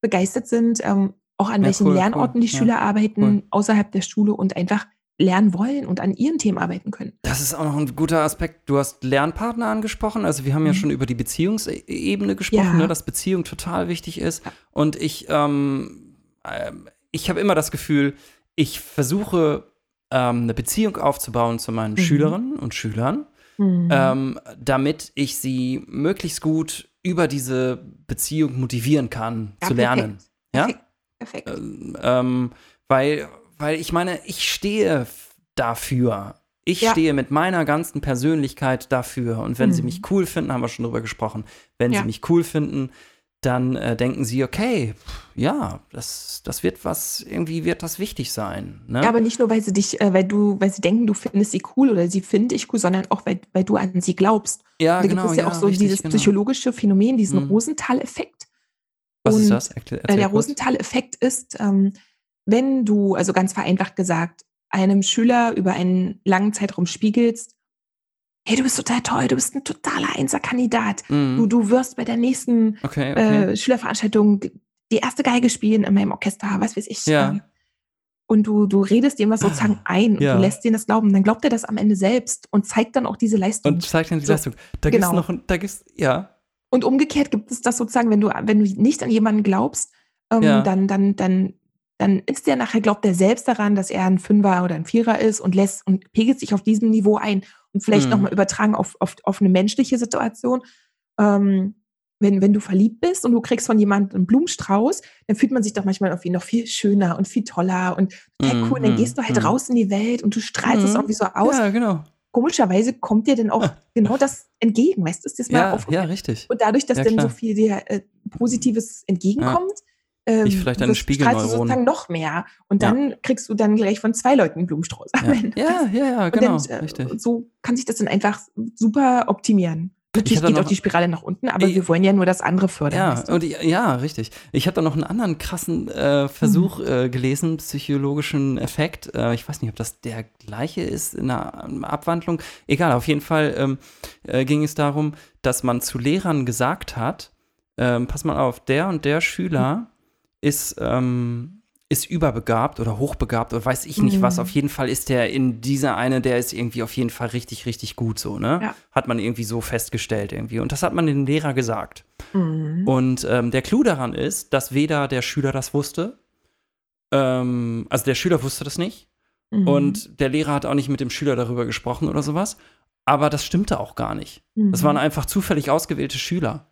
begeistert sind, ähm, auch an Ja, welchen cool, Lernorten cool, die ja, Schüler arbeiten cool. außerhalb der Schule und einfach lernen wollen und an ihren Themen arbeiten können. Das ist auch noch ein guter Aspekt. Du hast Lernpartner angesprochen. Also wir haben ja Mhm. schon über die Beziehungsebene gesprochen, Ja. ne, dass Beziehung total wichtig ist. Ja. Und ich, ähm, ähm, ich habe immer das Gefühl, ich versuche ähm, eine Beziehung aufzubauen zu meinen Mhm. Schülerinnen und Schülern, Mhm. ähm, damit ich sie möglichst gut über diese Beziehung motivieren kann Ja, zu lernen. perfekt. Ja? Perfekt. Perfekt. Ähm, ähm, weil weil ich meine, ich stehe dafür. Ich Ja. stehe mit meiner ganzen Persönlichkeit dafür. Und wenn sie Mhm. mich cool finden, haben wir schon drüber gesprochen, wenn Ja. sie mich cool finden, dann äh, denken sie, okay, pff, ja, das, das wird was, irgendwie wird das wichtig sein. Ne? Ja, aber nicht nur, weil sie dich, äh, weil du, weil sie denken, du findest sie cool oder sie finden dich cool, sondern auch, weil, weil du an sie glaubst. ja, da gibt genau. es ja, auch so richtig, dieses genau. psychologische Phänomen, diesen Mhm. Rosenthal-Effekt. Was ist Und, das? Erklär, Äh, der. Rosenthal-Effekt ist, ähm, wenn du, also ganz vereinfacht gesagt, einem Schüler über einen langen Zeitraum spiegelst, hey, du bist total toll, du bist ein totaler Einserkandidat. Mhm. Du, du wirst bei der nächsten okay, okay. äh, Schülerveranstaltung die erste Geige spielen in meinem Orchester, was weiß ich. Ja. ähm, Und du, du redest dem was sozusagen ein und Ja. du lässt den das glauben. Dann glaubt er das am Ende selbst und zeigt dann auch diese Leistung. und zeigt dann die so, Leistung. Da genau. gibt's noch, da gibt's, ja, Und umgekehrt gibt es das sozusagen, wenn du, wenn du nicht an jemanden glaubst, ähm, Ja. dann, dann, dann, dann ist der nachher, glaubt er selbst daran, dass er ein Fünfer oder ein Vierer ist und lässt und pegelt sich auf diesem Niveau ein. Und vielleicht Mhm. nochmal übertragen auf, auf, auf eine menschliche Situation. Ähm, wenn, wenn du verliebt bist und du kriegst von jemandem einen Blumenstrauß, dann fühlt man sich doch manchmal irgendwie noch viel schöner und viel toller und total Mhm, cool. Und dann gehst du halt mhm. raus in die Welt und du strahlst es Mhm. irgendwie so aus. ja, genau. Komischerweise kommt dir dann auch genau das entgegen, weißt du? Ist das mal Ja, auf, ja, richtig. und dadurch, dass Ja, dann so viel dir äh, Positives entgegenkommt, ähm, Ich vielleicht du Spiegelneuronen. sozusagen noch mehr. Und Ja. dann kriegst du dann gleich von zwei Leuten einen Blumenstrauß. am Ja, Ende. ja, ja, ja genau, dann, äh, richtig. Und so kann sich das dann einfach super optimieren. Natürlich geht auch die Spirale nach unten, aber Ey, wir wollen ja nur das andere fördern. Ja, weißt du? und ich, ja, richtig. Ich habe da noch einen anderen krassen äh, Versuch Mhm. äh, gelesen, psychologischen Effekt. Äh, ich weiß nicht, ob das der gleiche ist in einer ähm, Abwandlung. Egal, auf jeden Fall ähm, äh, ging es darum, dass man zu Lehrern gesagt hat, ähm, pass mal auf, der und der Schüler ist, ähm, ist überbegabt oder hochbegabt oder weiß ich nicht was. Mhm. Auf jeden Fall ist der in dieser eine, der ist irgendwie auf jeden Fall richtig, richtig gut so, ne? Ja. Hat man irgendwie so festgestellt irgendwie. Und das hat man dem Lehrer gesagt. Mhm. Und ähm, der Clou daran ist, dass weder der Schüler das wusste, ähm, also der Schüler wusste das nicht Mhm. und der Lehrer hat auch nicht mit dem Schüler darüber gesprochen oder sowas. Aber das stimmte auch gar nicht. Das Mhm. waren einfach zufällig ausgewählte Schüler.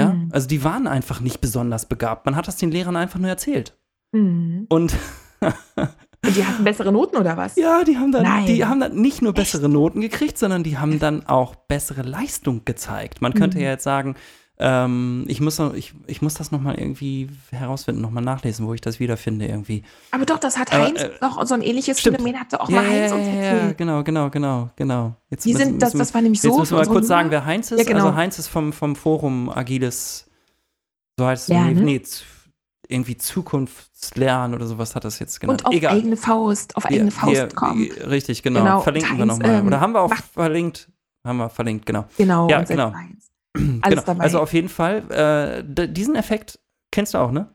Ja, Mhm. also die waren einfach nicht besonders begabt. Man hat das den Lehrern einfach nur erzählt. Mhm. Und Und die hatten bessere Noten oder was? ja, die haben dann, Nein. die haben dann nicht nur bessere Noten gekriegt, sondern die haben dann auch bessere Leistung gezeigt. Man könnte Mhm. ja jetzt sagen, ähm, ich, muss, noch- ich, ich muss das nochmal irgendwie herausfinden, nochmal nachlesen, wo ich das wiederfinde irgendwie. Aber doch, das hat Heinz äh, doch so ein ähnliches stimmt. Phänomen hatte auch mal Heinz ja, erzählt. genau, genau, genau, genau. Jetzt Die müssen- sind, das, müssen- das war nämlich Jetzt so. müssen wir mal unsere kurz sagen, wer Heinz ist. Ja, genau. Also Heinz ist vom, vom Forum Agiles, so heißt es. Lernen. Nee, z- irgendwie Zukunftslernen oder sowas hat das jetzt genannt. Und auf Egal. eigene Faust, auf eigene Faust hier- kommen. Richtig, genau. Genau, Verlinken wir nochmal. ähm, Oder haben wir auch macht- verlinkt? Haben wir verlinkt, genau. Genau, Ja, und genau. Heinz. Genau. Dabei. Also auf jeden Fall, äh, diesen Effekt kennst du auch, ne?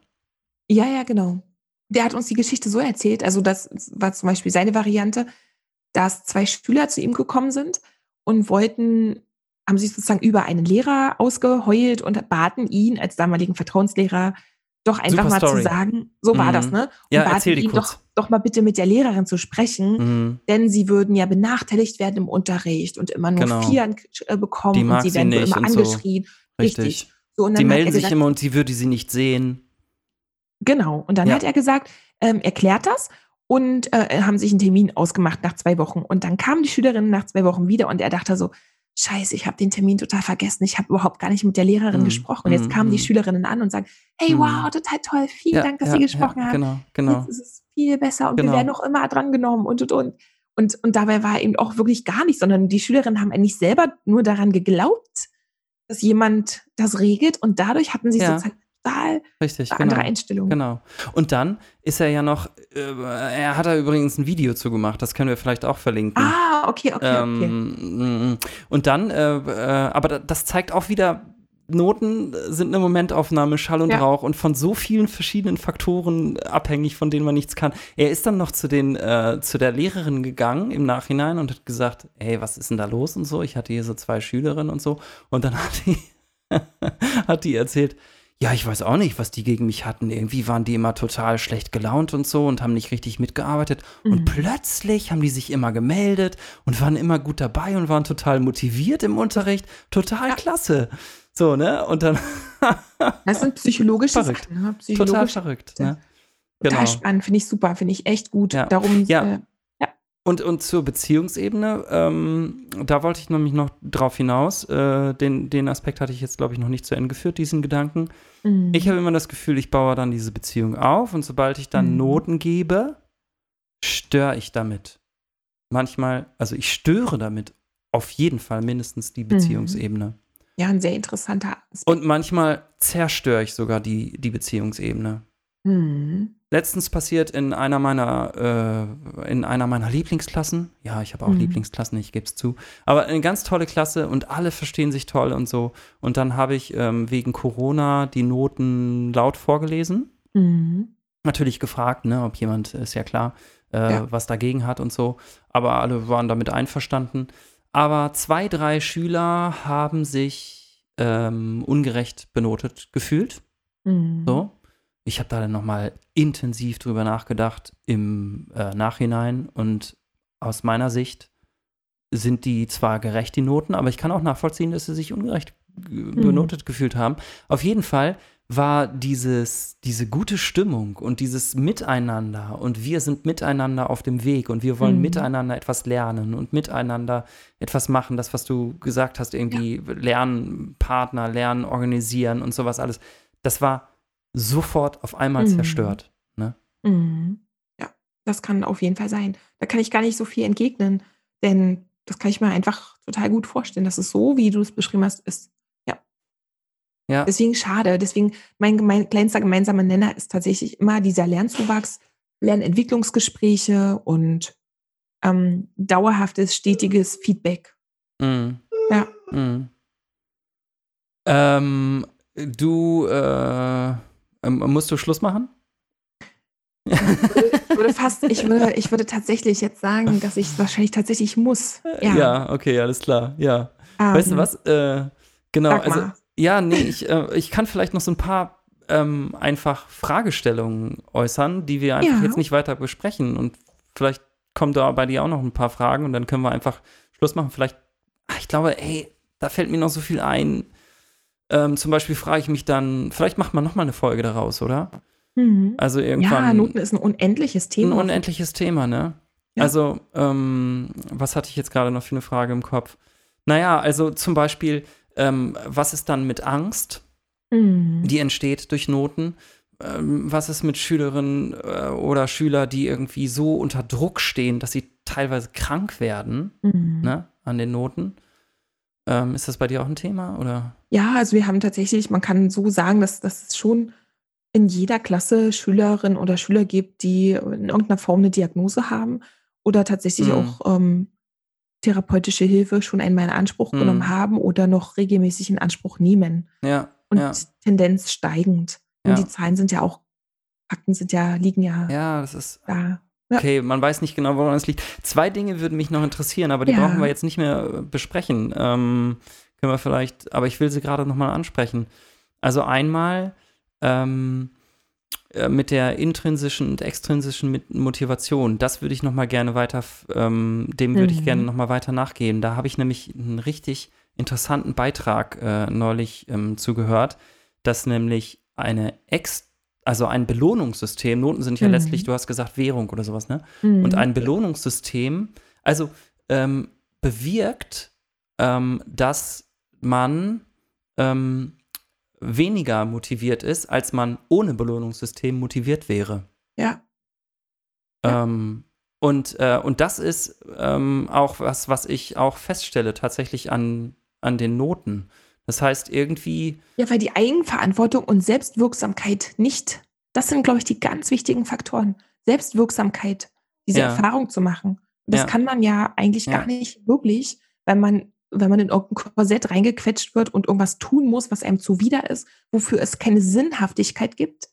Ja, ja, genau. Der hat uns die Geschichte so erzählt, also das war zum Beispiel seine Variante, dass zwei Schüler zu ihm gekommen sind und wollten, haben sich sozusagen über einen Lehrer ausgeheult und baten ihn als damaligen Vertrauenslehrer doch einfach Super mal Story. zu sagen, so war Mhm. das, ne? Und Ja, baten erzähl die ihn kurz. doch, doch mal bitte mit der Lehrerin zu sprechen, Mhm. denn sie würden ja benachteiligt werden im Unterricht und immer nur Genau. Vieren äh, bekommen Die und sie sie werden immer und so. angeschrien. Richtig. Richtig. So, hat melden sich gesagt, immer und sie würde sie nicht sehen. Genau. Und dann Ja. hat er gesagt, ähm, erklärt das und äh, haben sich einen Termin ausgemacht nach zwei Wochen. Und dann kamen die Schülerinnen nach zwei Wochen wieder und er dachte so, Scheiße, ich habe den Termin total vergessen. Ich habe überhaupt gar nicht mit der Lehrerin Mhm. gesprochen. Und jetzt Mhm. kamen die Mhm. Schülerinnen an und sagen, hey, Mhm. wow, total toll. Vielen Ja, Dank, dass ja, Sie gesprochen ja, haben. Genau, genau. Jetzt ist es viel besser und Genau. wir werden noch immer drangenommen und, und, und. Und, und dabei war eben auch wirklich gar nichts, sondern die Schülerinnen haben eigentlich selber nur daran geglaubt, dass jemand das regelt und dadurch hatten sie Ja. sozusagen total Richtig, andere genau. Einstellungen. Genau. Und dann ist er ja noch, äh, er hat da übrigens ein Video zu gemacht, das können wir vielleicht auch verlinken. Ah, okay, okay, okay. Ähm, mm, Und dann, äh, äh, aber da- das zeigt auch wieder, Noten sind eine Momentaufnahme, Schall und Ja. Rauch und von so vielen verschiedenen Faktoren abhängig, von denen man nichts kann. Er ist dann noch zu den, äh, zu der Lehrerin gegangen im Nachhinein und hat gesagt, hey, was ist denn da los und so? Ich hatte hier so zwei Schülerinnen und so. Und dann hat die, hat die erzählt, ja, ich weiß auch nicht, was die gegen mich hatten. Irgendwie waren die immer total schlecht gelaunt und so und haben nicht richtig mitgearbeitet. Und Mhm. plötzlich haben die sich immer gemeldet und waren immer gut dabei und waren total motiviert im Unterricht. Total Ja. klasse. So, ne? Und dann Das sind psychologische Verrückt. Sachen. Ne? total Psychologische verrückt. Ne? Total Genau. spannend, finde ich super, finde ich echt gut. Ja. Darum, Ja. äh, Und, und zur Beziehungsebene, ähm, da wollte ich nämlich noch drauf hinaus. Äh, den, den Aspekt hatte ich jetzt, glaube ich, noch nicht zu Ende geführt, diesen Gedanken. mm, Ich habe immer das Gefühl, ich baue dann diese Beziehung auf und sobald ich dann Mhm. Noten gebe, störe ich damit. Manchmal, also ich störe damit auf jeden Fall mindestens die Beziehungsebene. Ja, ein sehr interessanter Aspekt. Und manchmal zerstöre ich sogar die, die Beziehungsebene. Mm, Letztens passiert in einer meiner, äh, in einer meiner Lieblingsklassen. Ja, ich habe auch Mhm. Lieblingsklassen, ich gebe es zu. Aber eine ganz tolle Klasse und alle verstehen sich toll und so. Und dann habe ich ähm, wegen Corona die Noten laut vorgelesen. mm, Natürlich gefragt, ne, ob jemand, ist ja klar, äh, Ja. was dagegen hat und so. Aber alle waren damit einverstanden. Aber zwei, drei Schüler haben sich ähm, ungerecht benotet gefühlt. mm. So. Ich habe da dann nochmal intensiv drüber nachgedacht im äh, Nachhinein und aus meiner Sicht sind die zwar gerecht, die Noten, aber ich kann auch nachvollziehen, dass sie sich ungerecht g- benotet gefühlt haben. Auf jeden Fall war dieses, diese gute Stimmung und dieses Miteinander und wir sind miteinander auf dem Weg und wir wollen Mhm. miteinander etwas lernen und miteinander etwas machen, das, was du gesagt hast, irgendwie Lernpartner, Lernen, organisieren und sowas alles. Das war sofort auf einmal Mhm. zerstört. Ne? Mhm. Ja, das kann auf jeden Fall sein. Da kann ich gar nicht so viel entgegnen, denn das kann ich mir einfach total gut vorstellen, dass es so, wie du es beschrieben hast, ist. Ja. Ja. Deswegen schade. Deswegen mein gemein, kleinster gemeinsamer Nenner ist tatsächlich immer dieser Lernzuwachs, Lernentwicklungsgespräche und ähm, dauerhaftes, stetiges Feedback. Mhm. Ja. Mhm. Ähm, du, äh, ähm, musst du Schluss machen? Ich würde fast, ich würde, ich würde tatsächlich jetzt sagen, dass ich wahrscheinlich tatsächlich muss. Ja. okay, alles klar. Ja. Ähm, Weißt du was? Äh, genau, also mal. Ja, nee, ich, äh, ich kann vielleicht noch so ein paar ähm, einfach Fragestellungen äußern, die wir einfach Ja. jetzt nicht weiter besprechen. Und vielleicht kommen da bei dir auch noch ein paar Fragen und dann können wir einfach Schluss machen. Vielleicht, ach, ich glaube, ey, da fällt mir noch so viel ein. Ähm, zum Beispiel frage ich mich dann, vielleicht macht man noch mal eine Folge daraus, oder? Mhm. Also irgendwann Ja, Noten ist ein unendliches ein Thema. unendliches Thema, ne? Ja. Also, ähm, was hatte ich jetzt gerade noch für eine Frage im Kopf? Naja, also zum Beispiel, ähm, was ist dann mit Angst, Mhm. die entsteht durch Noten? Ähm, was ist mit Schülerinnen äh, oder Schüler, die irgendwie so unter Druck stehen, dass sie teilweise krank werden, Mhm. ne, an den Noten? Ähm, ist das bei dir auch ein Thema, oder? Ja, also wir haben tatsächlich, man kann so sagen, dass, dass es schon in jeder Klasse Schülerinnen oder Schüler gibt, die in irgendeiner Form eine Diagnose haben oder tatsächlich Mhm. auch ähm, therapeutische Hilfe schon einmal in Anspruch Mhm. genommen haben oder noch regelmäßig in Anspruch nehmen. Ja, Und ja, Tendenz steigend. Und Ja. die Zahlen sind ja auch, Fakten sind ja, liegen ja, ja, das ist da. Ja. Okay, man weiß nicht genau, woran es liegt. Zwei Dinge würden mich noch interessieren, aber die brauchen wir jetzt nicht mehr äh, besprechen. Ähm, können wir vielleicht, aber ich will sie gerade nochmal ansprechen. Also einmal ähm, äh, mit der intrinsischen und extrinsischen Motivation. Das würde ich nochmal gerne weiter, ähm, dem würde ich Mhm. gerne nochmal weiter nachgehen. Da habe ich nämlich einen richtig interessanten Beitrag äh, neulich ähm, zugehört, dass nämlich eine ex also ein Belohnungssystem, Noten sind ja Mhm. letztlich, du hast gesagt, Währung oder sowas, ne? Mhm. Und ein Belohnungssystem, also ähm, bewirkt, ähm, dass man ähm, weniger motiviert ist, als man ohne Belohnungssystem motiviert wäre. ja. Ähm, und, äh, und das ist ähm, auch was, was ich auch feststelle, tatsächlich an, an den Noten. Das heißt, irgendwie, Ja, weil die Eigenverantwortung und Selbstwirksamkeit nicht, das sind, glaube ich, die ganz wichtigen Faktoren. Selbstwirksamkeit, diese Ja. Erfahrung zu machen. Das Ja. kann man ja eigentlich Ja. gar nicht wirklich, weil man, wenn man in irgendein Korsett reingequetscht wird und irgendwas tun muss, was einem zuwider ist, wofür es keine Sinnhaftigkeit gibt.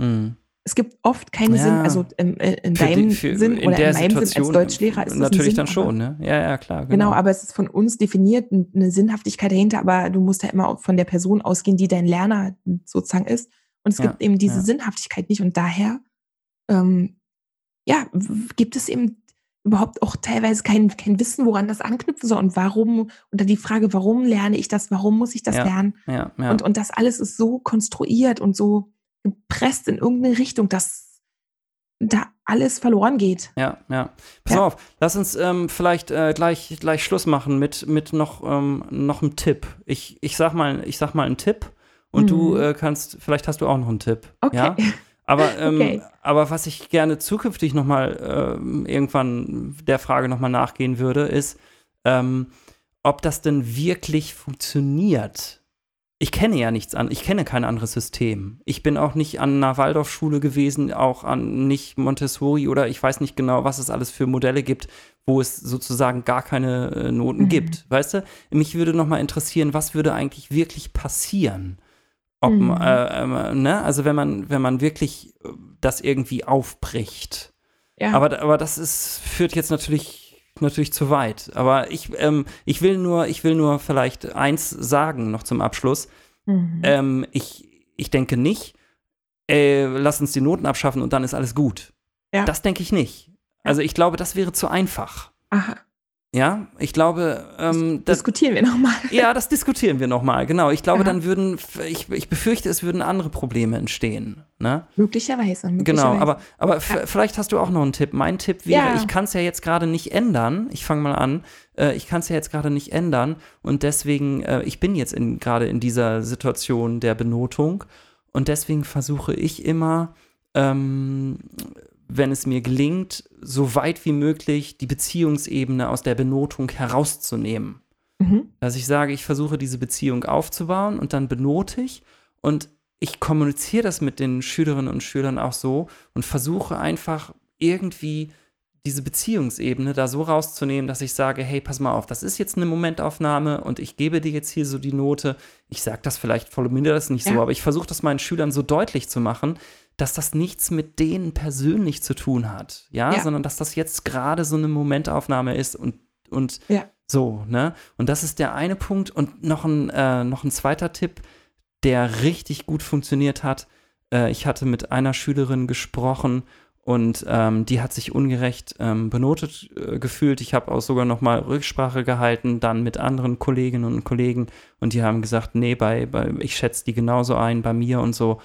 mh, Es gibt oft keinen Ja. Sinn, also in, in für deinem die- für- Sinn in oder der in meinem Sinn als Situation Deutschlehrer ist natürlich Sinn, dann schon, ne? Ja, ja, klar. Genau, aber es ist von uns definiert eine Sinnhaftigkeit dahinter, aber du musst ja immer von der Person ausgehen, die dein Lerner sozusagen ist. Und es Ja, gibt eben diese ja. Sinnhaftigkeit nicht. Und daher, ähm, ja, gibt es eben überhaupt auch teilweise kein, kein Wissen, woran das anknüpfen soll und warum, und dann die Frage, warum lerne ich das, warum muss ich das Ja, lernen? ja, ja. Und, und das alles ist so konstruiert und so gepresst in irgendeine Richtung, dass da alles verloren geht. Ja, ja. Pass auf, lass uns ähm, vielleicht äh, gleich, gleich Schluss machen mit, mit noch, ähm, noch einem Tipp. Ich, ich, sag mal, ich sag mal einen Tipp und du Mhm. äh, kannst, vielleicht hast du auch noch einen Tipp. Okay. Aber, ähm, Okay. aber was ich gerne zukünftig nochmal ähm, irgendwann der Frage nochmal nachgehen würde, ist, ähm, ob das denn wirklich funktioniert. Ich kenne ja nichts an, ich kenne kein anderes System. Ich bin auch nicht an einer Waldorfschule gewesen, auch an nicht Montessori oder ich weiß nicht genau, was es alles für Modelle gibt, wo es sozusagen gar keine äh, Noten Mhm. gibt. Weißt du? Mich würde nochmal interessieren, was würde eigentlich wirklich passieren? Ob, Mhm. äh, ähm, ne? Also wenn man, wenn man wirklich äh, das irgendwie aufbricht. Ja. Aber, aber das ist, führt jetzt natürlich, natürlich zu weit. Aber ich, ähm, ich will nur, ich will nur vielleicht eins sagen noch zum Abschluss. Mhm. Ähm, ich, ich denke nicht, äh, lass uns die Noten abschaffen und dann ist alles gut. Ja. Das denke ich nicht. Also ich glaube, das wäre zu einfach. Aha. Ja, ich glaube, ähm, das, Diskutieren wir nochmal. ja, das diskutieren wir nochmal, genau. Ich glaube, Ja. dann würden, ich, ich befürchte, es würden andere Probleme entstehen. Ne? Möglicherweise. Genau, möglicherweise. aber, aber f- vielleicht hast du auch noch einen Tipp. Mein Tipp wäre, Ja. ich kann es ja jetzt gerade nicht ändern. Ich fange mal an. Äh, ich kann es ja jetzt gerade nicht ändern und deswegen, äh, ich bin jetzt in, gerade in dieser Situation der Benotung und deswegen versuche ich immer, ähm, wenn es mir gelingt, so weit wie möglich die Beziehungsebene aus der Benotung herauszunehmen Mhm. dass ich sage, ich versuche diese Beziehung aufzubauen und dann benote ich und ich kommuniziere das mit den Schülerinnen und Schülern auch so und versuche einfach irgendwie diese Beziehungsebene da so rauszunehmen, dass ich sage, hey, pass mal auf, das ist jetzt eine Momentaufnahme und ich gebe dir jetzt hier so die Note. Ich sage das vielleicht, formuliere das nicht so, Ja. aber ich versuche das meinen Schülern so deutlich zu machen, dass das nichts mit denen persönlich zu tun hat, ja, Ja. sondern dass das jetzt gerade so eine Momentaufnahme ist und, und Ja. so, ne? Und das ist der eine Punkt. Und noch ein, äh, noch ein zweiter Tipp, der richtig gut funktioniert hat. Äh, ich hatte mit einer Schülerin gesprochen und ähm, die hat sich ungerecht ähm, benotet äh, gefühlt. Ich habe auch sogar noch mal Rücksprache gehalten, dann mit anderen Kolleginnen und Kollegen und die haben gesagt, nee, bei, bei ich schätze die genauso ein, bei mir und so.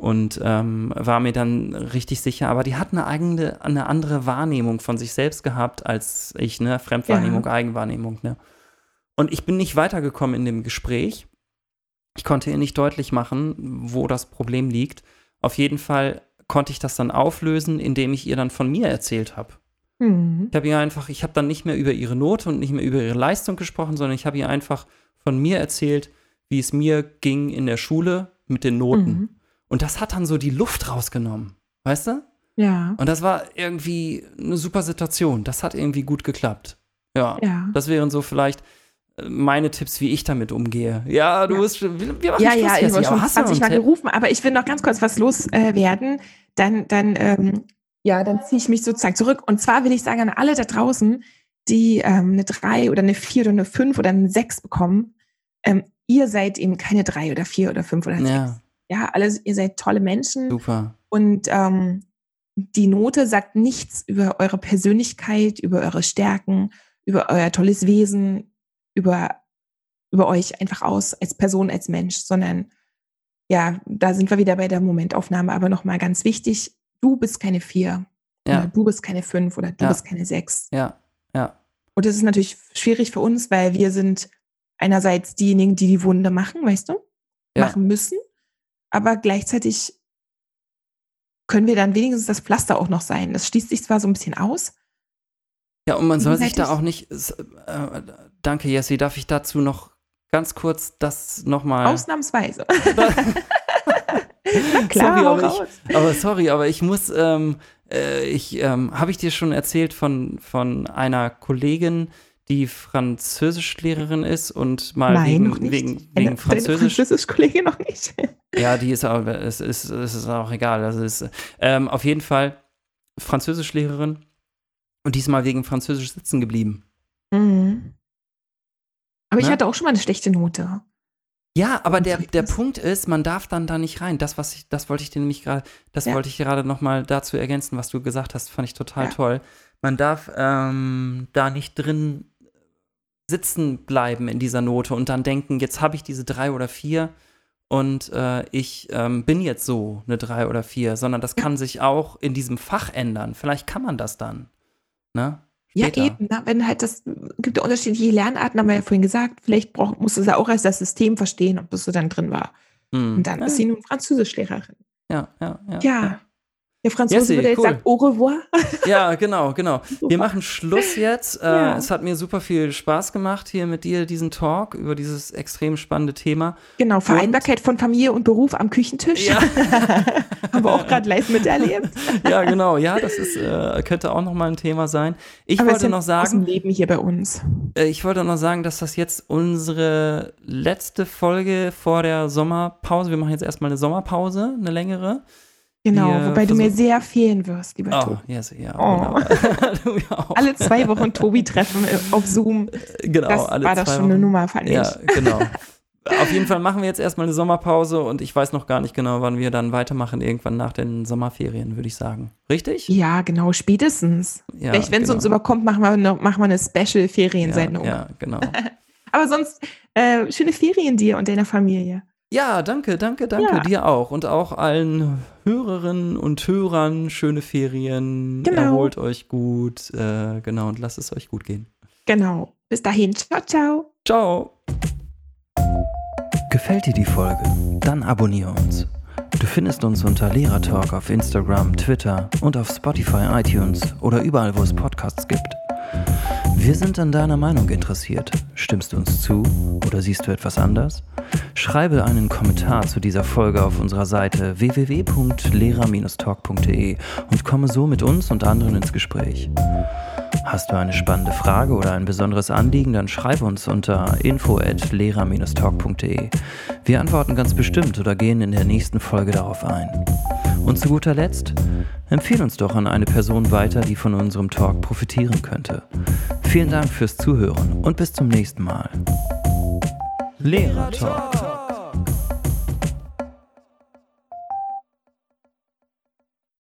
Und ähm, war mir dann richtig sicher, aber die hat eine eigene, eine andere Wahrnehmung von sich selbst gehabt als ich, ne? Fremdwahrnehmung, Eigenwahrnehmung, ne? Und ich bin nicht weitergekommen in dem Gespräch. Ich konnte ihr nicht deutlich machen, wo das Problem liegt. Auf jeden Fall konnte ich das dann auflösen, indem ich ihr dann von mir erzählt habe. Mhm. Ich habe ihr einfach, ich habe dann nicht mehr über ihre Note und nicht mehr über ihre Leistung gesprochen, sondern ich habe ihr einfach von mir erzählt, wie es mir ging in der Schule mit den Noten. Mhm. Und das hat dann so die Luft rausgenommen, weißt du? Ja. Und das war irgendwie eine super Situation. Das hat irgendwie gut geklappt. Ja. Ja. Das wären so vielleicht äh, meine Tipps, wie ich damit umgehe. Ja, du Ja. bist wir wir machen Ja, Schluss ja, ich wollte schon hast du noch 20 Mal gerufen, aber ich will noch ganz kurz was loswerden. Äh, dann, dann, ähm, ja, dann ziehe ich mich sozusagen zurück. Und zwar will ich sagen an alle da draußen, die ähm, eine 3 oder eine 4 oder eine 5 oder eine 6 bekommen, ähm, ihr seid eben keine 3 oder 4 oder 5 oder 6. Ja, Ja, alle, ihr seid tolle Menschen. super. Und ähm, die Note sagt nichts über eure Persönlichkeit, über eure Stärken, über euer tolles Wesen, über, über euch einfach aus als Person, als Mensch, sondern ja, da sind wir wieder bei der Momentaufnahme. Aber nochmal ganz wichtig, du bist keine vier Ja. oder du bist keine fünf oder du Ja. bist keine sechs. Ja, ja, Und das ist natürlich schwierig für uns, weil wir sind einerseits diejenigen, die die Wunde machen, weißt du, Ja. machen müssen, aber gleichzeitig können wir dann wenigstens das Pflaster auch noch sein. Das schließt sich zwar so ein bisschen aus. Ja, und man soll sich da auch nicht. Äh, danke, Jessie. Darf ich dazu noch ganz kurz das nochmal. Ausnahmsweise. Na klar, sorry, aber ich, aber sorry, aber ich muss, ähm, äh, ich, ähm, habe ich dir schon erzählt von, von einer Kollegin, die Französischlehrerin ist und mal Nein, wegen, noch nicht. wegen, wegen Französisch. Französisch-Kollegin noch nicht. Ja, die ist auch, es ist, es ist auch egal. Also es ist, ähm, auf jeden Fall Französischlehrerin und diesmal wegen Französisch sitzen geblieben. Mhm. Aber ich Ne? hatte auch schon mal eine schlechte Note. Ja, aber der, der. Punkt ist, man darf dann da nicht rein. Das, was ich, das wollte ich dir nämlich gerade, das Ja. wollte ich gerade noch mal dazu ergänzen, was du gesagt hast, fand ich total Ja. toll. Man darf ähm, da nicht drin sitzen bleiben in dieser Note und dann denken, jetzt habe ich diese drei oder vier und äh, ich ähm, bin jetzt so eine drei oder vier, sondern das kann sich auch in diesem Fach ändern. Vielleicht kann man das dann. Ne? Ja, eben. Na, wenn halt das gibt ja unterschiedliche Lernarten, haben wir ja vorhin gesagt. Vielleicht brauch, musst du ja auch erst das System verstehen, ob das so dann drin war. Hm. Und dann ja. ist sie nun Französischlehrerin. Ja, ja, ja. Ja. Der Franzose Jessie, würde jetzt cool. sagen, au revoir. Ja, genau, genau. Wir machen Schluss jetzt. Äh, Ja. Es hat mir super viel Spaß gemacht, hier mit dir diesen Talk über dieses extrem spannende Thema. Genau, Vereinbarkeit von Familie und Beruf am Küchentisch. Ja. haben wir auch gerade live miterlebt. Ja, genau. Ja, das ist, äh, könnte auch nochmal ein Thema sein. Ich Aber wollte noch sagen, Leben hier bei uns. äh, ich wollte noch sagen, dass das jetzt unsere letzte Folge vor der Sommerpause. Wir machen jetzt erstmal eine Sommerpause, eine längere. Genau, Wir wobei du mir sehr fehlen wirst, lieber Oh, Tobi. yes, ja. Oh. Genau. Alle zwei Wochen Tobi treffen äh, auf Zoom. genau, Das alle war zwei schon eine Wochen. Nummer, fand Ja, ich. genau. Auf jeden Fall machen wir jetzt erstmal eine Sommerpause und ich weiß noch gar nicht genau, wann wir dann weitermachen. Irgendwann nach den Sommerferien, würde ich sagen. Richtig? Ja, genau, spätestens. Ja, Vielleicht, wenn es genau. uns überkommt, machen wir, noch, machen wir eine Special-Feriensendung. Ja, ja, genau. Aber sonst, äh, schöne Ferien dir und deiner Familie. Ja, danke, danke, danke. Ja. Dir auch. Und auch allen Hörerinnen und Hörern schöne Ferien. Genau. Erholt euch gut. Äh, genau, und lasst es euch gut gehen. Genau. Bis dahin. Ciao, ciao. Ciao. Gefällt dir die Folge? Dann abonniere uns. Du findest uns unter Lehrertalk auf Instagram, Twitter und auf Spotify, iTunes oder überall, wo es Podcasts gibt. Wir sind an deiner Meinung interessiert. Stimmst du uns zu oder siehst du etwas anders? Schreibe einen Kommentar zu dieser Folge auf unserer Seite www.lehrer-talk.de und komme so mit uns und anderen ins Gespräch. Hast du eine spannende Frage oder ein besonderes Anliegen, dann schreib uns unter info@lehrer-talk.de. Wir antworten ganz bestimmt oder gehen in der nächsten Folge darauf ein. Und zu guter Letzt, empfehle uns doch an eine Person weiter, die von unserem Talk profitieren könnte. Vielen Dank fürs Zuhören und bis zum nächsten Mal. Lehrer Talk.